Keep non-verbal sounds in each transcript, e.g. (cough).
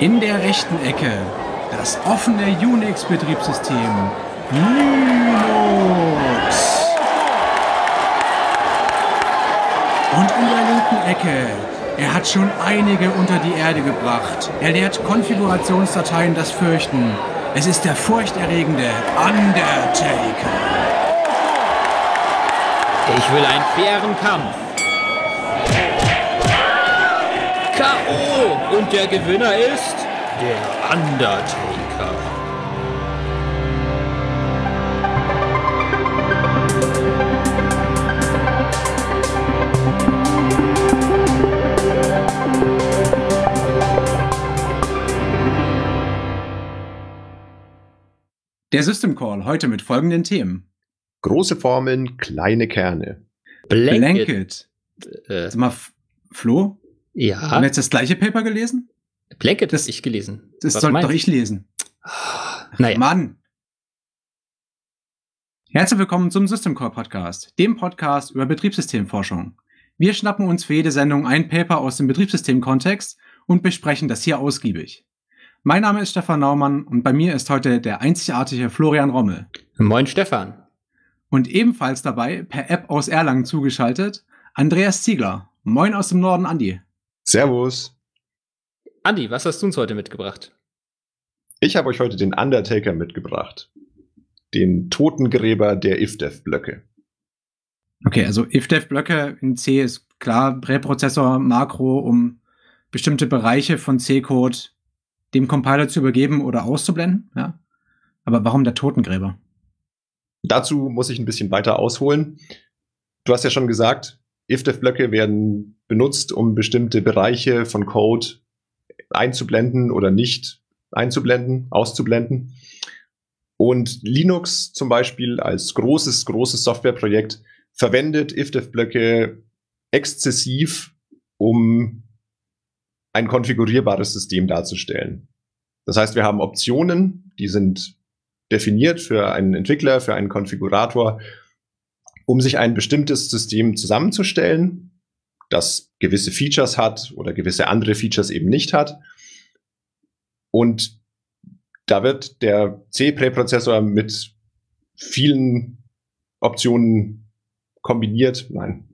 In der rechten Ecke das offene Unix-Betriebssystem Linux. Und in der linken Ecke, er hat schon einige unter die Erde gebracht. Er lehrt Konfigurationsdateien das Fürchten. Es ist der furchterregende Undertaker. Ich will einen fairen Kampf. Und der Gewinner ist der Undertaker. Der System Call heute mit folgenden Themen. Große Formeln, kleine Kerne. Blanket. Blanket. Äh, Sag mal, Flo, ja, haben wir jetzt das gleiche Paper gelesen? Blanket das- ich gelesen. Das Was sollte meinst doch ich lesen. du? Naja, Mann! Herzlich willkommen zum System Call Podcast, dem Podcast über Betriebssystemforschung. Wir schnappen uns für jede Sendung ein Paper aus dem Betriebssystemkontext und besprechen das hier ausgiebig. Mein Name ist Stefan Naumann und bei mir ist heute der einzigartige Florian Rommel. moin Stefan. Und ebenfalls dabei, per App aus Erlangen zugeschaltet, Andreas Ziegler. Moin aus dem Norden, Andi. Servus. Andi, was hast du uns heute mitgebracht? Ich habe euch heute den Undertaker mitgebracht. Den Totengräber der IFDEV-Blöcke. Okay, also if-dev-Blöcke in C ist klar Präprozessor, Makro, um bestimmte Bereiche von C-Code dem Compiler zu übergeben oder auszublenden. Ja. Aber warum der Totengräber? Dazu muss ich ein bisschen weiter ausholen. Du hast ja schon gesagt, IFDEV-Blöcke werden benutzt, um bestimmte Bereiche von Code einzublenden oder nicht einzublenden, auszublenden. Und Linux zum Beispiel als großes, großes Softwareprojekt verwendet IFDEV-Blöcke exzessiv, um ein konfigurierbares System darzustellen. Das heißt, wir haben Optionen, die sind definiert für einen Entwickler, für einen Konfigurator, um sich ein bestimmtes System zusammenzustellen, das gewisse Features hat oder gewisse andere Features eben nicht hat. Und da wird der C-Präprozessor mit vielen Optionen kombiniert. Nein.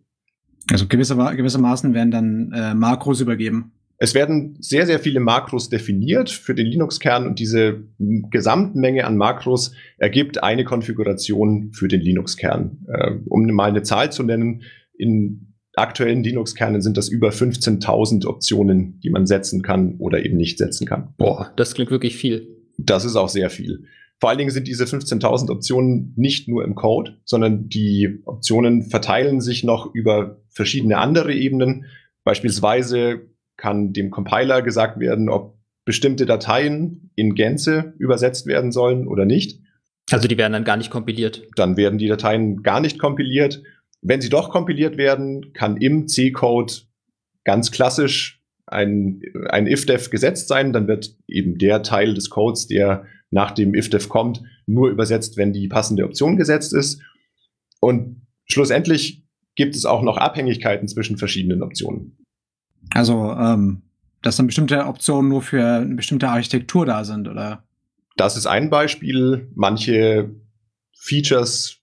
Also gewisse, gewissermaßen werden dann äh, Makros übergeben. Es werden sehr, sehr viele Makros definiert für den Linux-Kern und diese Gesamtmenge an Makros ergibt eine Konfiguration für den Linux-Kern. Äh, um mal eine Zahl zu nennen, in aktuellen Linux-Kernen sind das über 15.000 Optionen, die man setzen kann oder eben nicht setzen kann. Boah, das klingt wirklich viel. Das ist auch sehr viel. Vor allen Dingen sind diese 15.000 Optionen nicht nur im Code, sondern die Optionen verteilen sich noch über verschiedene andere Ebenen. Beispielsweise kann dem Compiler gesagt werden, ob bestimmte Dateien in Gänze übersetzt werden sollen oder nicht. Also die werden dann gar nicht kompiliert. Dann werden die Dateien gar nicht kompiliert. Wenn sie doch kompiliert werden, kann im C-Code ganz klassisch ein, ein if-def gesetzt sein. Dann wird eben der Teil des Codes, der nach dem if-def kommt, nur übersetzt, wenn die passende Option gesetzt ist. Und schlussendlich gibt es auch noch Abhängigkeiten zwischen verschiedenen Optionen. Also, ähm, dass dann bestimmte Optionen nur für eine bestimmte Architektur da sind, oder? Das ist ein Beispiel. Manche Features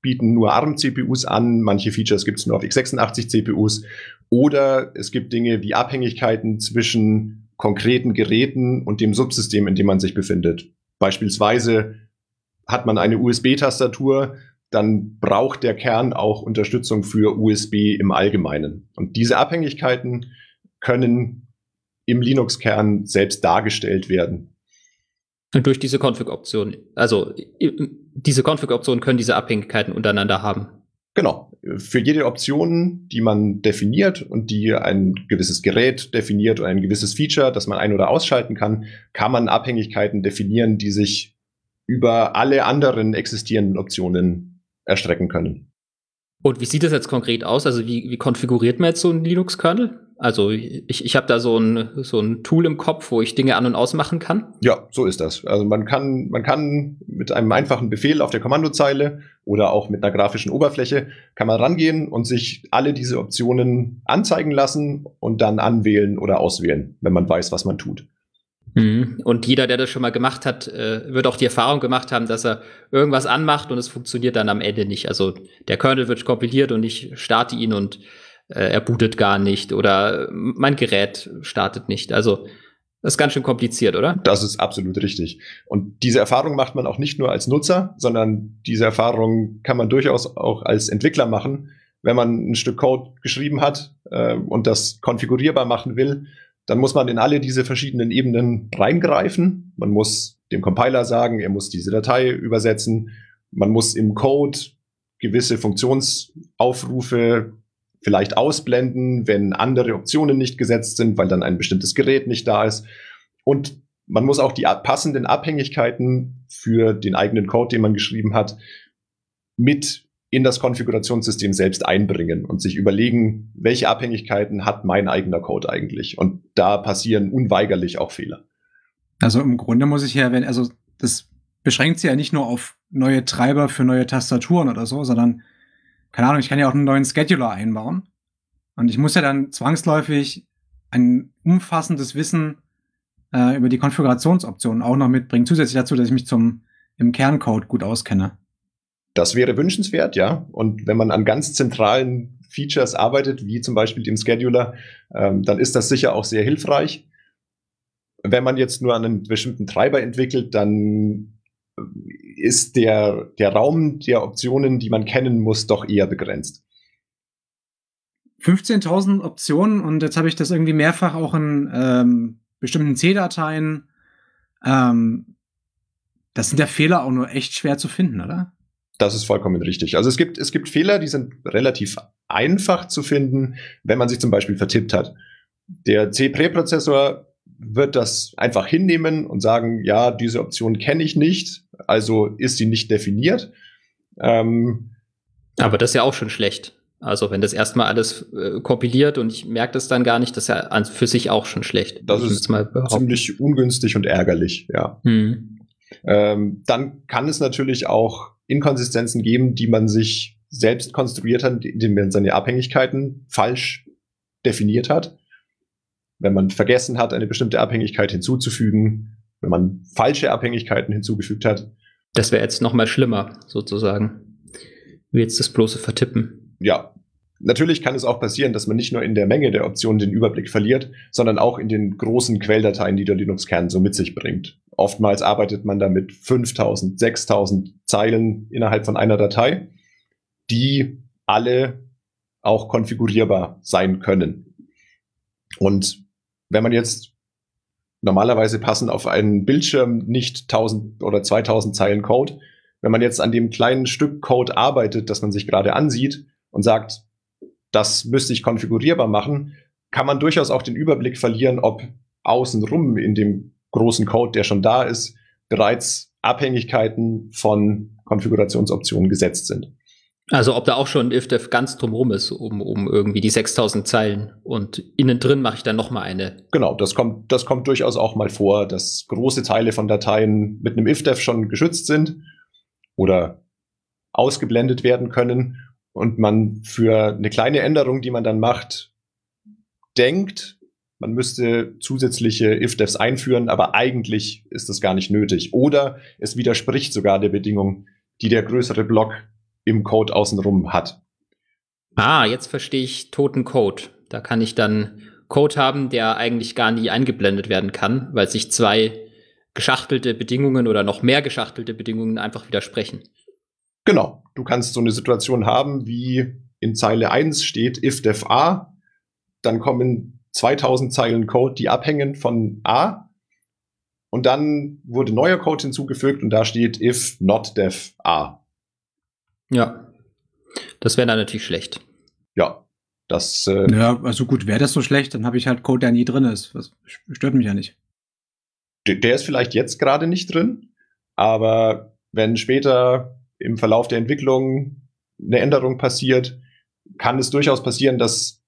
bieten nur ARM-CPUs an, manche Features gibt es nur auf x86-CPUs. Oder es gibt Dinge wie Abhängigkeiten zwischen konkreten Geräten und dem Subsystem, in dem man sich befindet. Beispielsweise hat man eine USB-Tastatur, dann braucht der Kern auch Unterstützung für USB im Allgemeinen. Und diese Abhängigkeiten können im Linux-Kern selbst dargestellt werden. Und durch diese Config-Option, also diese Config-Optionen können diese Abhängigkeiten untereinander haben. Genau. Für jede Option, die man definiert und die ein gewisses Gerät definiert oder ein gewisses Feature, das man ein- oder ausschalten kann, kann man Abhängigkeiten definieren, die sich über alle anderen existierenden Optionen erstrecken können. Und wie sieht das jetzt konkret aus? Also wie, wie konfiguriert man jetzt so einen Linux-Kernel? Also ich, ich habe da so ein, so ein Tool im Kopf, wo ich Dinge an- und ausmachen kann. Ja, so ist das. Also man kann, man kann mit einem einfachen Befehl auf der Kommandozeile oder auch mit einer grafischen Oberfläche kann man rangehen und sich alle diese Optionen anzeigen lassen und dann anwählen oder auswählen, wenn man weiß, was man tut. Mhm. Und jeder, der das schon mal gemacht hat, äh, wird auch die Erfahrung gemacht haben, dass er irgendwas anmacht und es funktioniert dann am Ende nicht. Also der Kernel wird kompiliert und ich starte ihn und äh, er bootet gar nicht oder mein Gerät startet nicht. Also das ist ganz schön kompliziert, oder? Das ist absolut richtig. Und diese Erfahrung macht man auch nicht nur als Nutzer, sondern diese Erfahrung kann man durchaus auch als Entwickler machen, wenn man ein Stück Code geschrieben hat äh, und das konfigurierbar machen will dann muss man in alle diese verschiedenen Ebenen reingreifen. Man muss dem Compiler sagen, er muss diese Datei übersetzen. Man muss im Code gewisse Funktionsaufrufe vielleicht ausblenden, wenn andere Optionen nicht gesetzt sind, weil dann ein bestimmtes Gerät nicht da ist. Und man muss auch die passenden Abhängigkeiten für den eigenen Code, den man geschrieben hat, mit in das Konfigurationssystem selbst einbringen und sich überlegen, welche Abhängigkeiten hat mein eigener Code eigentlich. Und da passieren unweigerlich auch Fehler. Also im Grunde muss ich ja, wenn, also das beschränkt sich ja nicht nur auf neue Treiber für neue Tastaturen oder so, sondern, keine Ahnung, ich kann ja auch einen neuen Scheduler einbauen. Und ich muss ja dann zwangsläufig ein umfassendes Wissen äh, über die Konfigurationsoptionen auch noch mitbringen, zusätzlich dazu, dass ich mich zum im Kerncode gut auskenne. Das wäre wünschenswert, ja. Und wenn man an ganz zentralen Features arbeitet, wie zum Beispiel dem Scheduler, ähm, dann ist das sicher auch sehr hilfreich. Wenn man jetzt nur einen bestimmten Treiber entwickelt, dann ist der, der Raum der Optionen, die man kennen muss, doch eher begrenzt. 15.000 Optionen und jetzt habe ich das irgendwie mehrfach auch in ähm, bestimmten C-Dateien. Ähm, das sind ja Fehler auch nur echt schwer zu finden, oder? Das ist vollkommen richtig. Also es gibt, es gibt Fehler, die sind relativ einfach zu finden, wenn man sich zum Beispiel vertippt hat. Der C-Präprozessor wird das einfach hinnehmen und sagen, ja, diese Option kenne ich nicht, also ist sie nicht definiert. Ähm, Aber das ist ja auch schon schlecht. Also wenn das erstmal alles äh, kompiliert und ich merke das dann gar nicht, das ist ja für sich auch schon schlecht. Das ist ziemlich ungünstig und ärgerlich, ja. Hm. Ähm, dann kann es natürlich auch Inkonsistenzen geben, die man sich selbst konstruiert hat, indem man seine Abhängigkeiten falsch definiert hat. Wenn man vergessen hat, eine bestimmte Abhängigkeit hinzuzufügen, wenn man falsche Abhängigkeiten hinzugefügt hat. Das wäre jetzt noch mal schlimmer, sozusagen. Wie jetzt das bloße Vertippen. Ja. Natürlich kann es auch passieren, dass man nicht nur in der Menge der Optionen den Überblick verliert, sondern auch in den großen Quelldateien, die der Linux-Kern so mit sich bringt. Oftmals arbeitet man da mit 5000, 6000 Zeilen innerhalb von einer Datei, die alle auch konfigurierbar sein können. Und wenn man jetzt normalerweise passen auf einen Bildschirm nicht 1000 oder 2000 Zeilen Code, wenn man jetzt an dem kleinen Stück Code arbeitet, das man sich gerade ansieht und sagt, das müsste ich konfigurierbar machen, kann man durchaus auch den Überblick verlieren, ob außenrum in dem großen Code, der schon da ist, bereits Abhängigkeiten von Konfigurationsoptionen gesetzt sind. Also ob da auch schon IFDEF ganz drumherum ist, um, um irgendwie die 6000 Zeilen und innen drin mache ich dann noch mal eine. Genau, das kommt, das kommt durchaus auch mal vor, dass große Teile von Dateien mit einem IFDEF schon geschützt sind oder ausgeblendet werden können und man für eine kleine Änderung, die man dann macht, denkt, man müsste zusätzliche if-defs einführen, aber eigentlich ist das gar nicht nötig. Oder es widerspricht sogar der Bedingung, die der größere Block im Code außenrum hat. Ah, jetzt verstehe ich toten Code. Da kann ich dann Code haben, der eigentlich gar nie eingeblendet werden kann, weil sich zwei geschachtelte Bedingungen oder noch mehr geschachtelte Bedingungen einfach widersprechen. Genau. Du kannst so eine Situation haben, wie in Zeile 1 steht if def a, dann kommen 2000 Zeilen Code, die abhängen von A. Und dann wurde neuer Code hinzugefügt und da steht if not def A. Ja. Das wäre dann natürlich schlecht. Ja. Das, äh ja, also gut, wäre das so schlecht, dann habe ich halt Code, der nie drin ist. Das stört mich ja nicht. Der, der ist vielleicht jetzt gerade nicht drin, aber wenn später im Verlauf der Entwicklung eine Änderung passiert, kann es durchaus passieren, dass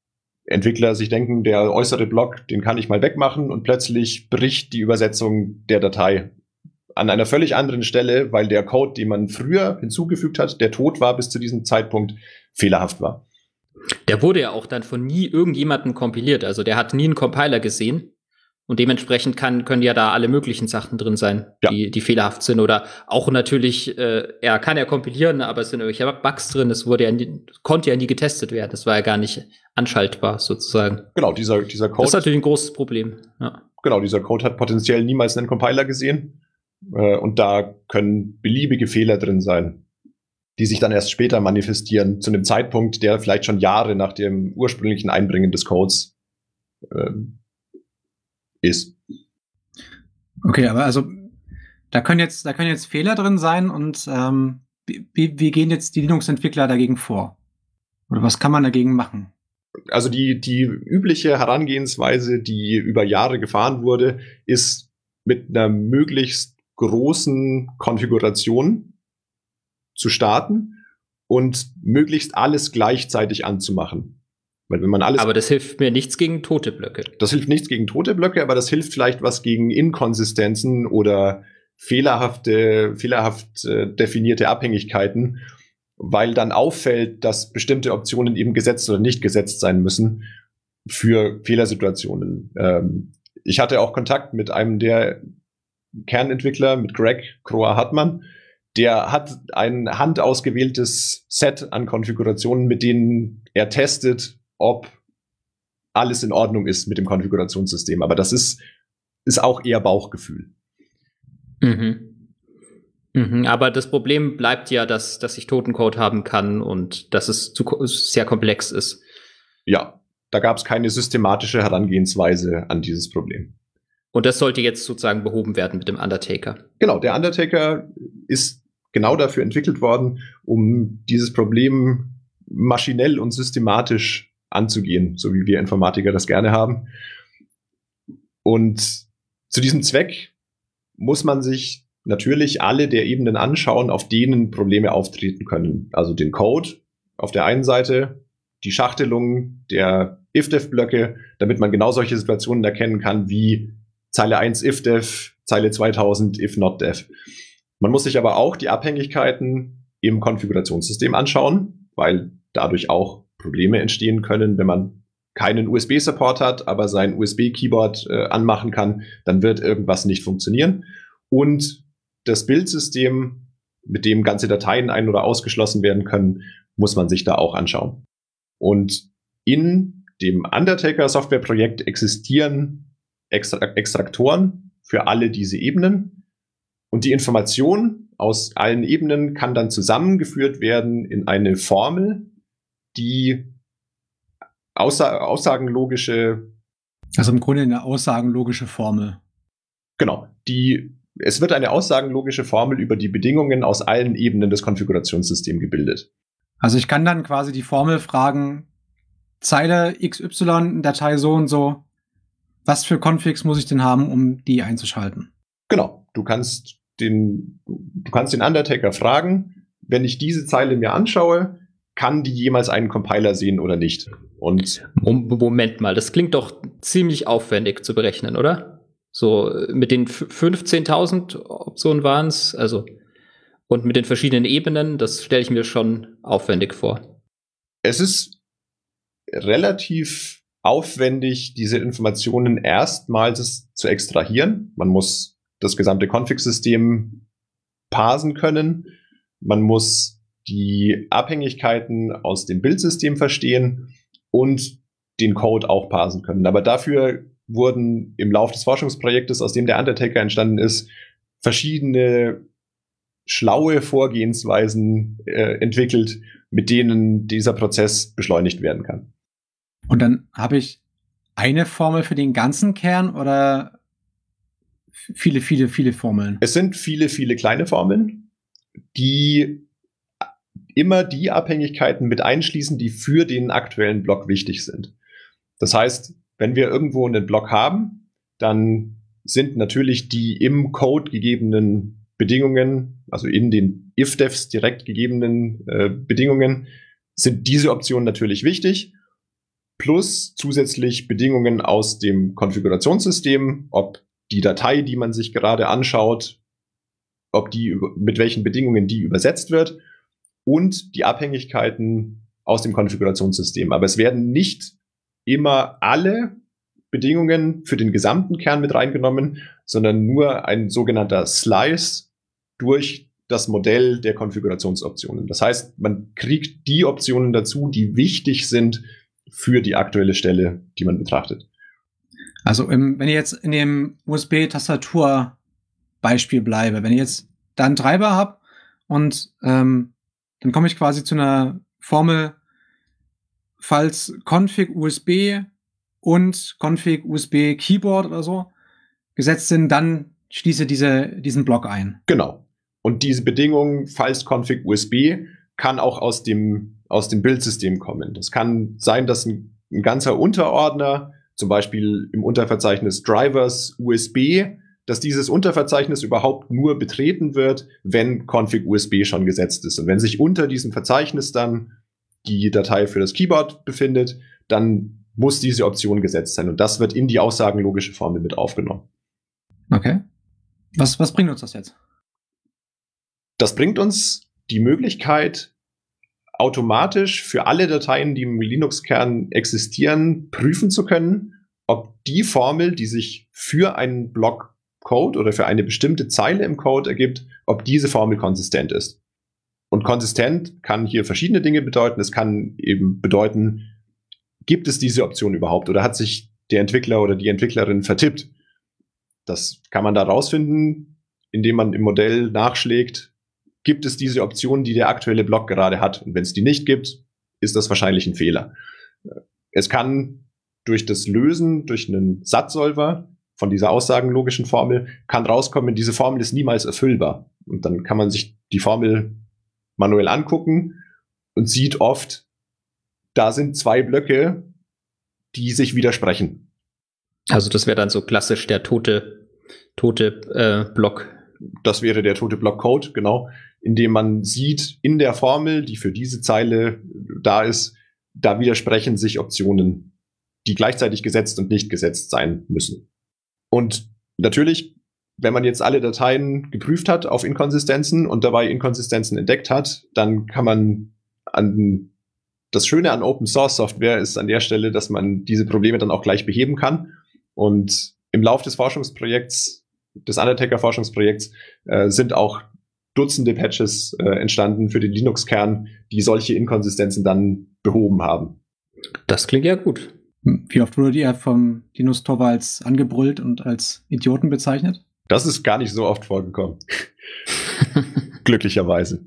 Entwickler sich denken, der äußere Block, den kann ich mal wegmachen und plötzlich bricht die Übersetzung der Datei an einer völlig anderen Stelle, weil der Code, den man früher hinzugefügt hat, der tot war bis zu diesem Zeitpunkt, fehlerhaft war. Der wurde ja auch dann von nie irgendjemandem kompiliert. Also der hat nie einen Compiler gesehen. Und dementsprechend kann, können ja da alle möglichen Sachen drin sein, Ja. die, die fehlerhaft sind. Oder auch natürlich, äh, er kann ja kompilieren, aber es sind irgendwelche Bugs drin. Es wurde ja nie, konnte ja nie getestet werden. Das war ja gar nicht anschaltbar sozusagen. Genau, dieser, dieser Das Code. ist natürlich ein großes Problem. Ja. genau, dieser Code hat potenziell niemals einen Compiler gesehen. Äh, und da können beliebige Fehler drin sein, die sich dann erst später manifestieren, zu einem Zeitpunkt, der vielleicht schon Jahre nach dem ursprünglichen Einbringen des Codes ähm, ist. Okay, aber also da können jetzt, da können jetzt Fehler drin sein und ähm, wie, wie wie gehen jetzt die Linux-Entwickler dagegen vor? Oder was kann man dagegen machen? Also die, die übliche Herangehensweise, die über Jahre gefahren wurde, ist mit einer möglichst großen Konfiguration zu starten und möglichst alles gleichzeitig anzumachen. Weil wenn man alles Aber das hilft mir nichts gegen tote Blöcke. Das hilft nichts gegen tote Blöcke, aber das hilft vielleicht was gegen Inkonsistenzen oder fehlerhafte, fehlerhaft äh, definierte Abhängigkeiten, weil dann auffällt, dass bestimmte Optionen eben gesetzt oder nicht gesetzt sein müssen für Fehlersituationen. Ähm, ich hatte auch Kontakt mit einem der Kernentwickler, mit Greg Kroa Hartmann. Der hat ein handausgewähltes Set an Konfigurationen, mit denen er testet, ob alles in Ordnung ist mit dem Konfigurationssystem. Aber das ist, ist auch eher Bauchgefühl. Mhm. Mhm, aber das Problem bleibt ja, dass, dass ich Totencode haben kann und dass es zu, sehr komplex ist. Ja, da gab es keine systematische Herangehensweise an dieses Problem. Und das sollte jetzt sozusagen behoben werden mit dem Undertaker. Genau, der Undertaker ist genau dafür entwickelt worden, um dieses Problem maschinell und systematisch anzugehen, so wie wir Informatiker das gerne haben. Und zu diesem Zweck muss man sich natürlich alle der Ebenen anschauen, auf denen Probleme auftreten können. Also den Code auf der einen Seite, die Schachtelung der if-def-Blöcke, damit man genau solche Situationen erkennen kann wie Zeile 1 if-def, Zeile 2000 if-not-def. Man muss sich aber auch die Abhängigkeiten im Konfigurationssystem anschauen, weil dadurch auch Probleme entstehen können, wenn man keinen USB-Support hat, aber sein USB-Keyboard äh, anmachen kann, dann wird irgendwas nicht funktionieren. Und das Bildsystem, mit dem ganze Dateien ein- oder ausgeschlossen werden können, muss man sich da auch anschauen. Und in dem Undertaker-Software-Projekt existieren Extraktoren für alle diese Ebenen. Und die Information aus allen Ebenen kann dann zusammengeführt werden in eine Formel, die aussa aussagenlogische, Also im Grunde eine aussagenlogische Formel. genau, die, es wird eine aussagenlogische Formel über die Bedingungen aus allen Ebenen des Konfigurationssystems gebildet. Also ich kann dann quasi die Formel fragen, Zeile XY, Datei so und so, was für Configs muss ich denn haben, um die einzuschalten? Genau, du kannst den, du kannst den Undertaker fragen, wenn ich diese Zeile mir anschaue, kann die jemals einen Compiler sehen oder nicht? Und Mom- Moment mal, das klingt doch ziemlich aufwendig zu berechnen, oder? So äh, mit den f- 15.000 Optionen waren es, also und mit den verschiedenen Ebenen, das stelle ich mir schon aufwendig vor. es ist relativ aufwendig, diese Informationen erstmals zu extrahieren. Man muss das gesamte Config-System parsen können. Man muss die Abhängigkeiten aus dem Bildsystem verstehen und den Code auch parsen können. Aber dafür wurden im Laufe des Forschungsprojektes, aus dem der Undertaker entstanden ist, verschiedene schlaue Vorgehensweisen äh, entwickelt, mit denen dieser Prozess beschleunigt werden kann. Und dann habe ich eine Formel für den ganzen Kern oder viele, viele, viele Formeln? Es sind viele, viele kleine Formeln, die immer die Abhängigkeiten mit einschließen, die für den aktuellen Block wichtig sind. Das heißt, wenn wir irgendwo einen Block haben, dann sind natürlich die im Code gegebenen Bedingungen, also in den if-defs direkt gegebenen äh, Bedingungen, sind diese Optionen natürlich wichtig. Plus zusätzlich Bedingungen aus dem Konfigurationssystem, ob die Datei, die man sich gerade anschaut, ob die mit welchen Bedingungen die übersetzt wird und die Abhängigkeiten aus dem Konfigurationssystem. Aber es werden nicht immer alle Bedingungen für den gesamten Kern mit reingenommen, sondern nur ein sogenannter Slice durch das Modell der Konfigurationsoptionen. Das heißt, man kriegt die Optionen dazu, die wichtig sind für die aktuelle Stelle, die man betrachtet. Also im, wenn ich jetzt in dem USB-Tastatur-Beispiel bleibe, wenn ich jetzt da einen Treiber habe und ähm, dann komme ich quasi zu einer Formel, falls config USB und config USB Keyboard oder so gesetzt sind, dann schließe diese, diesen Block ein. Genau. Und diese Bedingung, falls config USB, kann auch aus dem, aus dem Bildsystem kommen. Das kann sein, dass ein, ein ganzer Unterordner, zum Beispiel im Unterverzeichnis Drivers USB, dass dieses Unterverzeichnis überhaupt nur betreten wird, wenn config USB schon gesetzt ist. Und wenn sich unter diesem Verzeichnis dann die Datei für das Keyboard befindet, dann muss diese Option gesetzt sein. Und das wird in die aussagenlogische Formel mit aufgenommen. Okay. Was, was bringt uns das jetzt? Das bringt uns die Möglichkeit, automatisch für alle Dateien, die im Linux-Kern existieren, prüfen zu können, ob die Formel, die sich für einen Block Code oder für eine bestimmte Zeile im Code ergibt, ob diese Formel konsistent ist. Und konsistent kann hier verschiedene Dinge bedeuten. Es kann eben bedeuten, gibt es diese Option überhaupt oder hat sich der Entwickler oder die Entwicklerin vertippt? Das kann man da rausfinden, indem man im Modell nachschlägt, gibt es diese Option, die der aktuelle Block gerade hat. Und wenn es die nicht gibt, ist das wahrscheinlich ein Fehler. Es kann durch das Lösen, durch einen Satzsolver von dieser aussagenlogischen Formel, kann rauskommen, diese Formel ist niemals erfüllbar. Und dann kann man sich die Formel manuell angucken und sieht oft, da sind zwei Blöcke, die sich widersprechen. Also das wäre dann so klassisch der tote, tote äh, Block. Das wäre der tote Blockcode, genau, indem man sieht, in der Formel, die für diese Zeile da ist, da widersprechen sich Optionen, die gleichzeitig gesetzt und nicht gesetzt sein müssen. Und natürlich, wenn man jetzt alle Dateien geprüft hat auf Inkonsistenzen und dabei Inkonsistenzen entdeckt hat, dann kann man an das Schöne an Open Source Software ist an der Stelle, dass man diese Probleme dann auch gleich beheben kann. Und im Lauf des Forschungsprojekts, des Undertaker Forschungsprojekts, äh, sind auch Dutzende Patches äh, entstanden für den Linux-Kern, die solche Inkonsistenzen dann behoben haben. Das klingt ja gut. Wie oft wurde ihr vom Linus Torvalds angebrüllt und als Idioten bezeichnet? Das ist gar nicht so oft vorgekommen. (laughs) Glücklicherweise.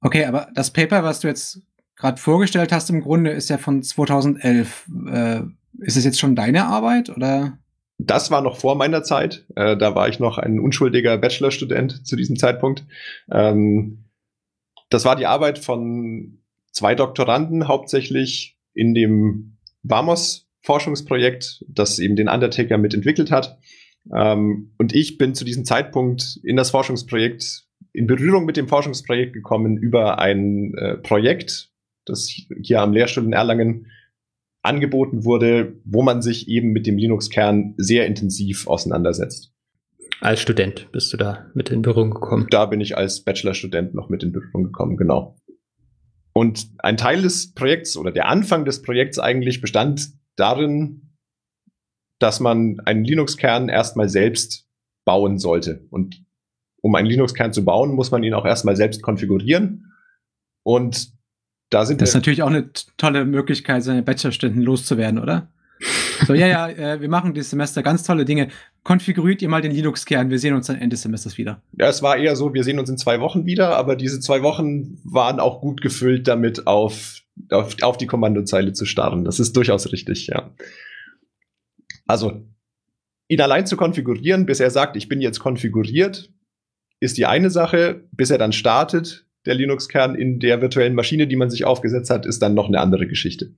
Okay, aber das Paper, was du jetzt gerade vorgestellt hast, im Grunde ist ja von 2011. Äh, ist es jetzt schon deine Arbeit oder? Das war noch vor meiner Zeit. Äh, da war ich noch ein unschuldiger Bachelorstudent zu diesem Zeitpunkt. Ähm, das war die Arbeit von zwei Doktoranden hauptsächlich in dem Vamos Forschungsprojekt, das eben den Undertaker mitentwickelt hat. Ähm, und ich bin zu diesem Zeitpunkt in das Forschungsprojekt, in Berührung mit dem Forschungsprojekt gekommen über ein äh, Projekt, das hier am Lehrstuhl in Erlangen angeboten wurde, wo man sich eben mit dem Linux-Kern sehr intensiv auseinandersetzt. Als Student bist du da mit in Berührung gekommen? Da bin ich als Bachelorstudent noch mit in Berührung gekommen, genau. Und ein Teil des Projekts oder der Anfang des Projekts eigentlich bestand darin, dass man einen Linux-Kern erstmal selbst bauen sollte. Und um einen Linux-Kern zu bauen, muss man ihn auch erstmal selbst konfigurieren. Und da sind das ist natürlich auch eine tolle Möglichkeit, seine Bachelorstudenten loszuwerden, oder? So, ja, ja, äh, wir machen dieses Semester ganz tolle Dinge. Konfiguriert ihr mal den Linux-Kern, wir sehen uns dann Ende des Semesters wieder. Ja, es war eher so, wir sehen uns in zwei Wochen wieder, aber diese zwei Wochen waren auch gut gefüllt damit, auf, auf, auf die Kommandozeile zu starren. Das ist durchaus richtig, ja. Also, ihn allein zu konfigurieren, bis er sagt, ich bin jetzt konfiguriert, ist die eine Sache. Bis er dann startet, der Linux-Kern in der virtuellen Maschine, die man sich aufgesetzt hat, ist dann noch eine andere Geschichte.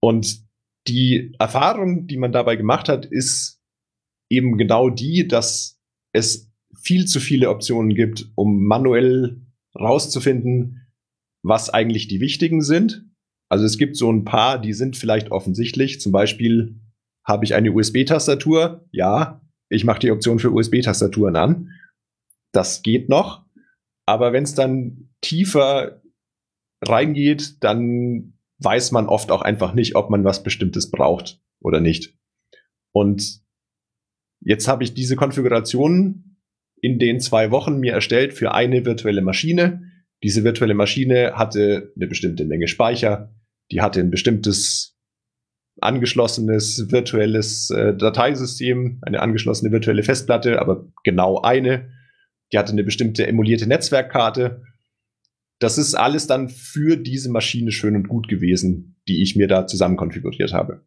Und die Erfahrung, die man dabei gemacht hat, ist eben genau die, dass es viel zu viele Optionen gibt, um manuell rauszufinden, was eigentlich die wichtigen sind. Also es gibt so ein paar, die sind vielleicht offensichtlich. Zum Beispiel habe ich eine USB-Tastatur. Ja, ich mache die Option für USB-Tastaturen an. Das geht noch. Aber wenn es dann tiefer reingeht, dann weiß man oft auch einfach nicht, ob man was Bestimmtes braucht. oder nicht. Und jetzt habe ich diese Konfiguration in den zwei Wochen mir erstellt für eine virtuelle Maschine. Diese virtuelle Maschine hatte eine bestimmte Menge Speicher, die hatte ein bestimmtes angeschlossenes virtuelles äh, Dateisystem, eine angeschlossene virtuelle Festplatte, aber genau eine. Die hatte eine bestimmte emulierte Netzwerkkarte. Das ist alles dann für diese Maschine schön und gut gewesen, die ich mir da zusammen konfiguriert habe.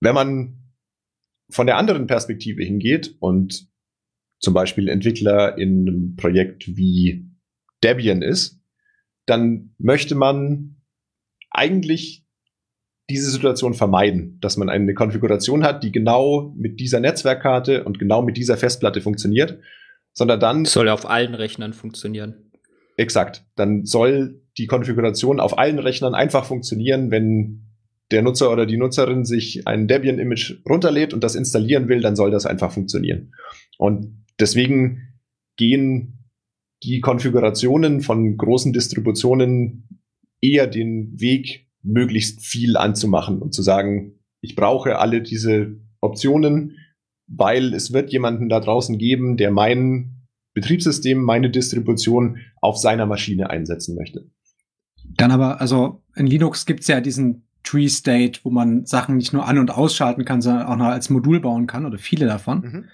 Wenn man von der anderen Perspektive hingeht und zum Beispiel Entwickler in einem Projekt wie Debian ist, dann möchte man eigentlich diese Situation vermeiden, dass man eine Konfiguration hat, die genau mit dieser Netzwerkkarte und genau mit dieser Festplatte funktioniert, sondern dann soll auf allen Rechnern funktionieren. Exakt. Dann soll die Konfiguration auf allen Rechnern einfach funktionieren, wenn der Nutzer oder die Nutzerin sich ein Debian-Image runterlädt und das installieren will, dann soll das einfach funktionieren. Und deswegen gehen die Konfigurationen von großen Distributionen eher den Weg, möglichst viel anzumachen und zu sagen, ich brauche alle diese Optionen, weil es wird jemanden da draußen geben, der mein Betriebssystem, meine Distribution auf seiner Maschine einsetzen möchte. Dann aber, also in Linux gibt's ja diesen Tree State, wo man Sachen nicht nur an- und ausschalten kann, sondern auch noch als Modul bauen kann oder viele davon. Mhm.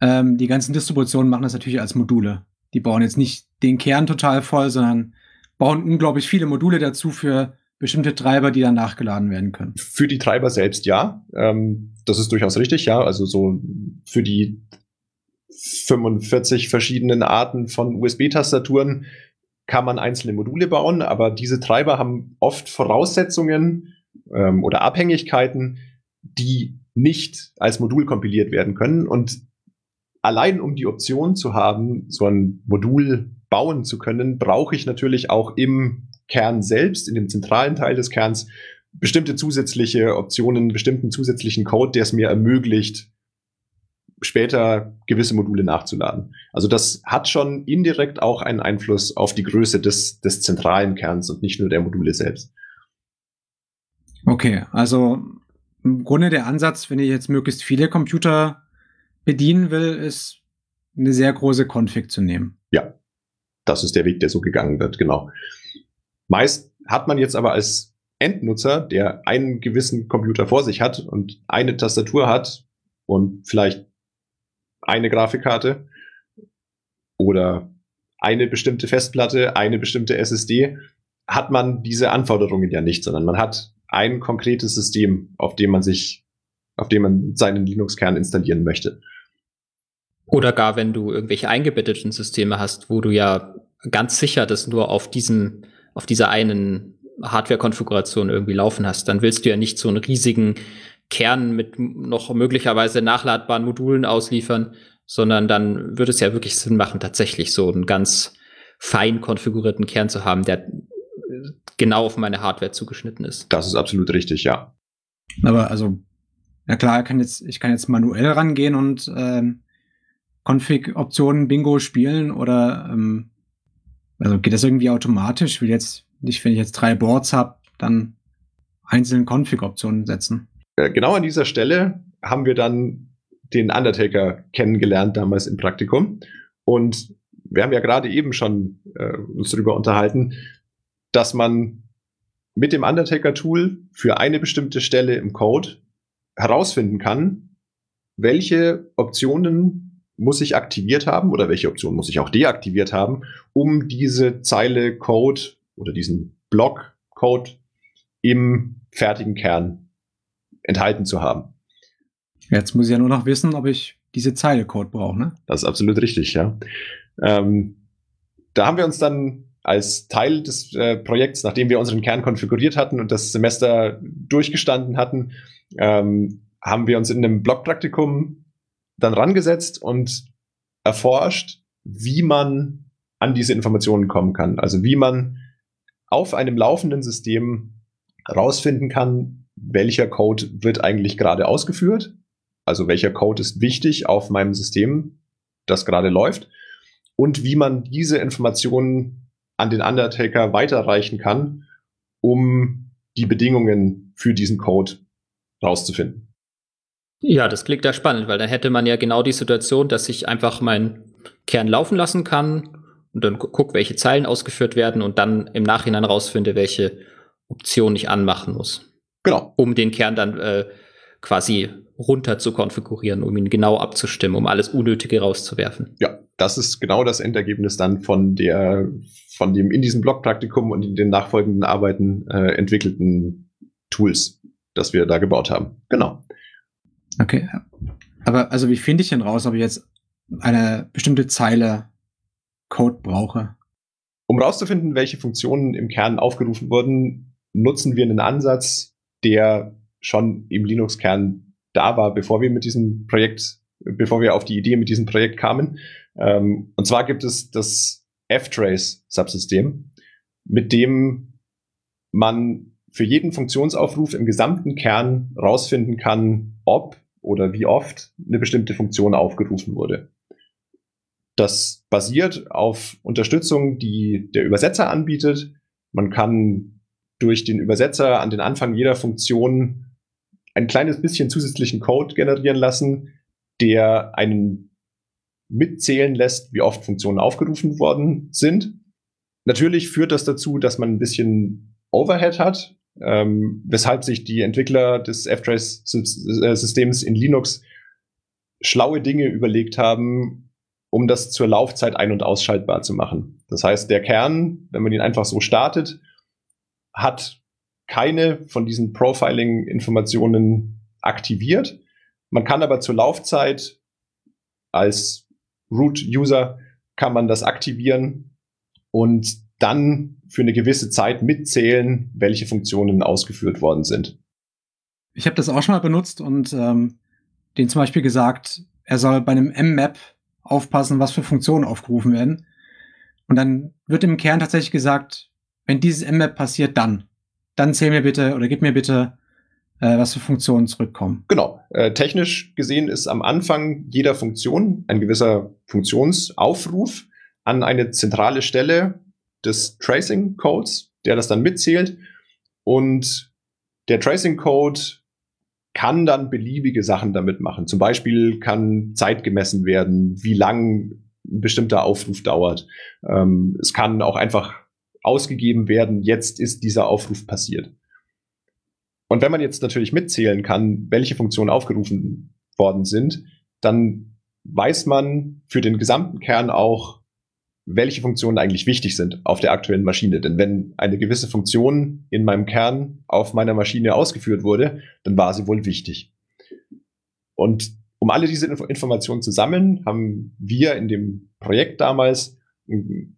Ähm, die ganzen Distributionen machen das natürlich als Module. Die bauen jetzt nicht den Kern total voll, sondern bauen unglaublich viele Module dazu für bestimmte Treiber, die dann nachgeladen werden können. Für die Treiber selbst ja. Ähm, das ist durchaus richtig, ja. Also so für die 45 verschiedenen Arten von USB-Tastaturen kann man einzelne Module bauen, aber diese Treiber haben oft Voraussetzungen ähm, oder Abhängigkeiten, die nicht als Modul kompiliert werden können. Und allein um die Option zu haben, so ein Modul bauen zu können, brauche ich natürlich auch im Kern selbst, in dem zentralen Teil des Kerns, bestimmte zusätzliche Optionen, bestimmten zusätzlichen Code, der es mir ermöglicht, später gewisse Module nachzuladen. Also das hat schon indirekt auch einen Einfluss auf die Größe des, des zentralen Kerns und nicht nur der Module selbst. Okay, also im Grunde der Ansatz, wenn ich jetzt möglichst viele Computer bedienen will, ist eine sehr große Config zu nehmen. Ja, das ist der Weg, der so gegangen wird, genau. Meist hat man jetzt aber als Endnutzer, der einen gewissen Computer vor sich hat und eine Tastatur hat und vielleicht eine Grafikkarte oder eine bestimmte Festplatte, eine bestimmte SSD, hat man diese Anforderungen ja nicht, sondern man hat ein konkretes System, auf dem man sich, auf dem man seinen Linux-Kern installieren möchte. Oder gar wenn du irgendwelche eingebetteten Systeme hast, wo du ja ganz sicher das nur auf diesem, auf dieser einen Hardware-Konfiguration irgendwie laufen hast, dann willst du ja nicht so einen riesigen Kern mit noch möglicherweise nachladbaren Modulen ausliefern, sondern dann würde es ja wirklich Sinn machen, tatsächlich so einen ganz fein konfigurierten Kern zu haben, der genau auf meine Hardware zugeschnitten ist. Das ist absolut richtig, ja. Aber also, ja klar, kann jetzt, ich kann jetzt manuell rangehen und ähm, Config-Optionen Bingo spielen oder ähm, also geht das irgendwie automatisch? Will jetzt nicht, wenn ich jetzt drei Boards habe, dann einzelne Config-Optionen setzen. Äh, genau an dieser Stelle haben wir dann den Undertaker kennengelernt damals im Praktikum. Und wir haben ja gerade eben schon äh, uns darüber unterhalten, dass man mit dem Undertaker-Tool für eine bestimmte Stelle im Code herausfinden kann, welche Optionen muss ich aktiviert haben oder welche Option muss ich auch deaktiviert haben, um diese Zeile Code oder diesen Block Code im fertigen Kern enthalten zu haben. Jetzt muss ich ja nur noch wissen, ob ich diese Zeile Code brauche, ne? Das ist absolut richtig, ja. Ähm, da haben wir uns dann als Teil des äh, Projekts, nachdem wir unseren Kern konfiguriert hatten und das Semester durchgestanden hatten, ähm, haben wir uns in einem Blogpraktikum dann rangesetzt und erforscht, wie man an diese Informationen kommen kann. Also wie man auf einem laufenden System rausfinden kann, welcher Code wird eigentlich gerade ausgeführt. Also welcher Code ist wichtig auf meinem System, das gerade läuft. Und wie man diese Informationen an den Undertaker weiterreichen kann, um die Bedingungen für diesen Code rauszufinden. Ja, das klingt ja spannend, weil dann hätte man ja genau die Situation, dass ich einfach meinen Kern laufen lassen kann und dann gucke, welche Zeilen ausgeführt werden und dann im Nachhinein rausfinde, welche Option ich anmachen muss. Genau. Um den Kern dann äh, quasi runter zu konfigurieren, um ihn genau abzustimmen, um alles Unnötige rauszuwerfen. Ja, das ist genau das Endergebnis dann von der, von dem in diesem Blogpraktikum und in den nachfolgenden Arbeiten äh, entwickelten Tools, das wir da gebaut haben. Genau. Okay. Aber also wie finde ich denn raus, ob ich jetzt eine bestimmte Zeile Code brauche? Um rauszufinden, welche Funktionen im Kern aufgerufen wurden, nutzen wir einen Ansatz, der schon im Linux-Kern da war, bevor wir mit diesem Projekt, bevor wir auf die Idee mit diesem Projekt kamen. Ähm, und zwar gibt es das F-Trace-Subsystem, mit dem man für jeden Funktionsaufruf im gesamten Kern rausfinden kann, ob oder wie oft eine bestimmte Funktion aufgerufen wurde. Das basiert auf Unterstützung, die der Übersetzer anbietet. Man kann durch den Übersetzer an den Anfang jeder Funktion ein kleines bisschen zusätzlichen Code generieren lassen, der einen mitzählen lässt, wie oft Funktionen aufgerufen worden sind. Natürlich führt das dazu, dass man ein bisschen Overhead hat, ähm, weshalb sich die Entwickler des F-Trace-Systems in Linux schlaue Dinge überlegt haben, um das zur Laufzeit ein- und ausschaltbar zu machen. Das heißt, der Kern, wenn man ihn einfach so startet, hat keine von diesen Profiling-Informationen aktiviert. Man kann aber zur Laufzeit als Root-User kann man das aktivieren und dann für eine gewisse Zeit mitzählen, welche Funktionen ausgeführt worden sind. Ich habe das auch schon mal benutzt und ähm, den zum Beispiel gesagt, er soll bei einem M-Map aufpassen, was für Funktionen aufgerufen werden. Und dann wird im Kern tatsächlich gesagt, wenn dieses M-Map passiert, dann dann zähl mir bitte oder gib mir bitte, äh, was für Funktionen zurückkommen. Genau. Äh, technisch gesehen ist am Anfang jeder Funktion ein gewisser Funktionsaufruf an eine zentrale Stelle des Tracing-Codes, der das dann mitzählt. Und der Tracing-Code kann dann beliebige Sachen damit machen. Zum Beispiel kann Zeit gemessen werden, wie lang ein bestimmter Aufruf dauert. Ähm, es kann auch einfach ausgegeben werden, jetzt ist dieser Aufruf passiert. Und wenn man jetzt natürlich mitzählen kann, welche Funktionen aufgerufen worden sind, dann weiß man für den gesamten Kern auch, welche Funktionen eigentlich wichtig sind auf der aktuellen Maschine. Denn wenn eine gewisse Funktion in meinem Kern auf meiner Maschine ausgeführt wurde, dann war sie wohl wichtig. Und um alle diese Info Informationen zu sammeln, haben wir in dem Projekt damals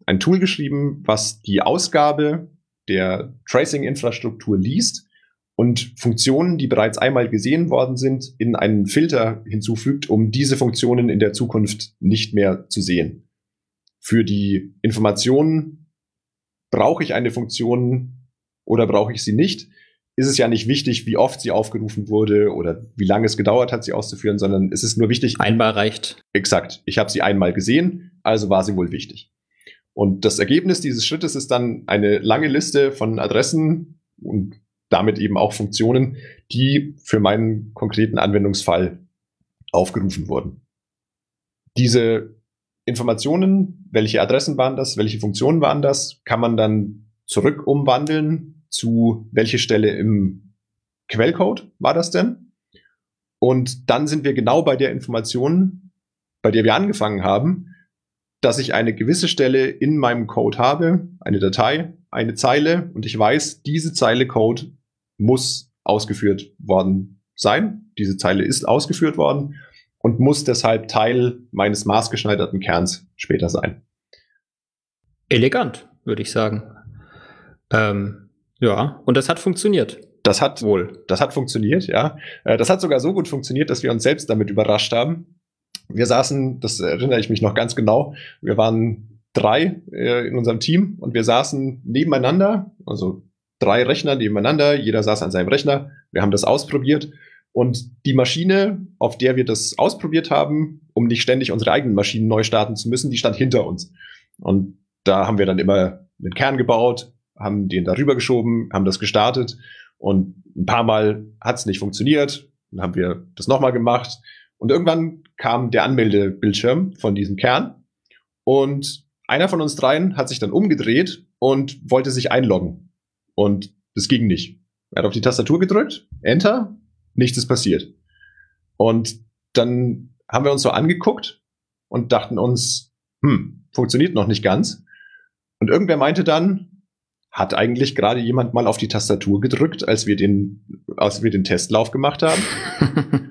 ein Tool geschrieben, was die Ausgabe der Tracing-Infrastruktur liest und Funktionen, die bereits einmal gesehen worden sind, in einen Filter hinzufügt, um diese Funktionen in der Zukunft nicht mehr zu sehen. Für die Informationen brauche ich eine Funktion oder brauche ich sie nicht, ist es ja nicht wichtig, wie oft sie aufgerufen wurde oder wie lange es gedauert hat, sie auszuführen, sondern es ist nur wichtig. Einmal reicht. Exakt. Ich habe sie einmal gesehen, also war sie wohl wichtig. Und das Ergebnis dieses Schrittes ist dann eine lange Liste von Adressen und damit eben auch Funktionen, die für meinen konkreten Anwendungsfall aufgerufen wurden. Diese Informationen, welche Adressen waren das, welche Funktionen waren das, kann man dann zurück umwandeln zu welche Stelle im Quellcode war das denn? Und dann sind wir genau bei der Information, bei der wir angefangen haben, dass ich eine gewisse Stelle in meinem Code habe, eine Datei, eine Zeile und ich weiß, diese Zeile Code muss ausgeführt worden sein. Diese Zeile ist ausgeführt worden und muss deshalb Teil meines maßgeschneiderten Kerns später sein. Elegant, würde ich sagen. Ähm, ja, und das hat funktioniert. Das hat wohl, das hat funktioniert, ja. Äh, das hat sogar so gut funktioniert, dass wir uns selbst damit überrascht haben wir saßen, das erinnere ich mich noch ganz genau, wir waren drei äh, in unserem Team und wir saßen nebeneinander, also drei Rechner nebeneinander, jeder saß an seinem Rechner, wir haben das ausprobiert und die Maschine, auf der wir das ausprobiert haben, um nicht ständig unsere eigenen Maschinen neu starten zu müssen, die stand hinter uns. Und da haben wir dann immer einen Kern gebaut, haben den darüber geschoben, haben das gestartet Und ein paar Mal hat es nicht funktioniert. Dann haben wir das nochmal gemacht. Und irgendwann kam der Anmeldebildschirm von diesem Kern. Und einer von uns dreien hat sich dann umgedreht und wollte sich einloggen. Und das ging nicht. Er hat auf die Tastatur gedrückt, Enter, nichts ist passiert. Und dann haben wir uns so angeguckt und dachten uns, hm, funktioniert noch nicht ganz. Und irgendwer meinte dann, hat eigentlich gerade jemand mal auf die Tastatur gedrückt, als wir den, als wir den Testlauf gemacht haben? (laughs)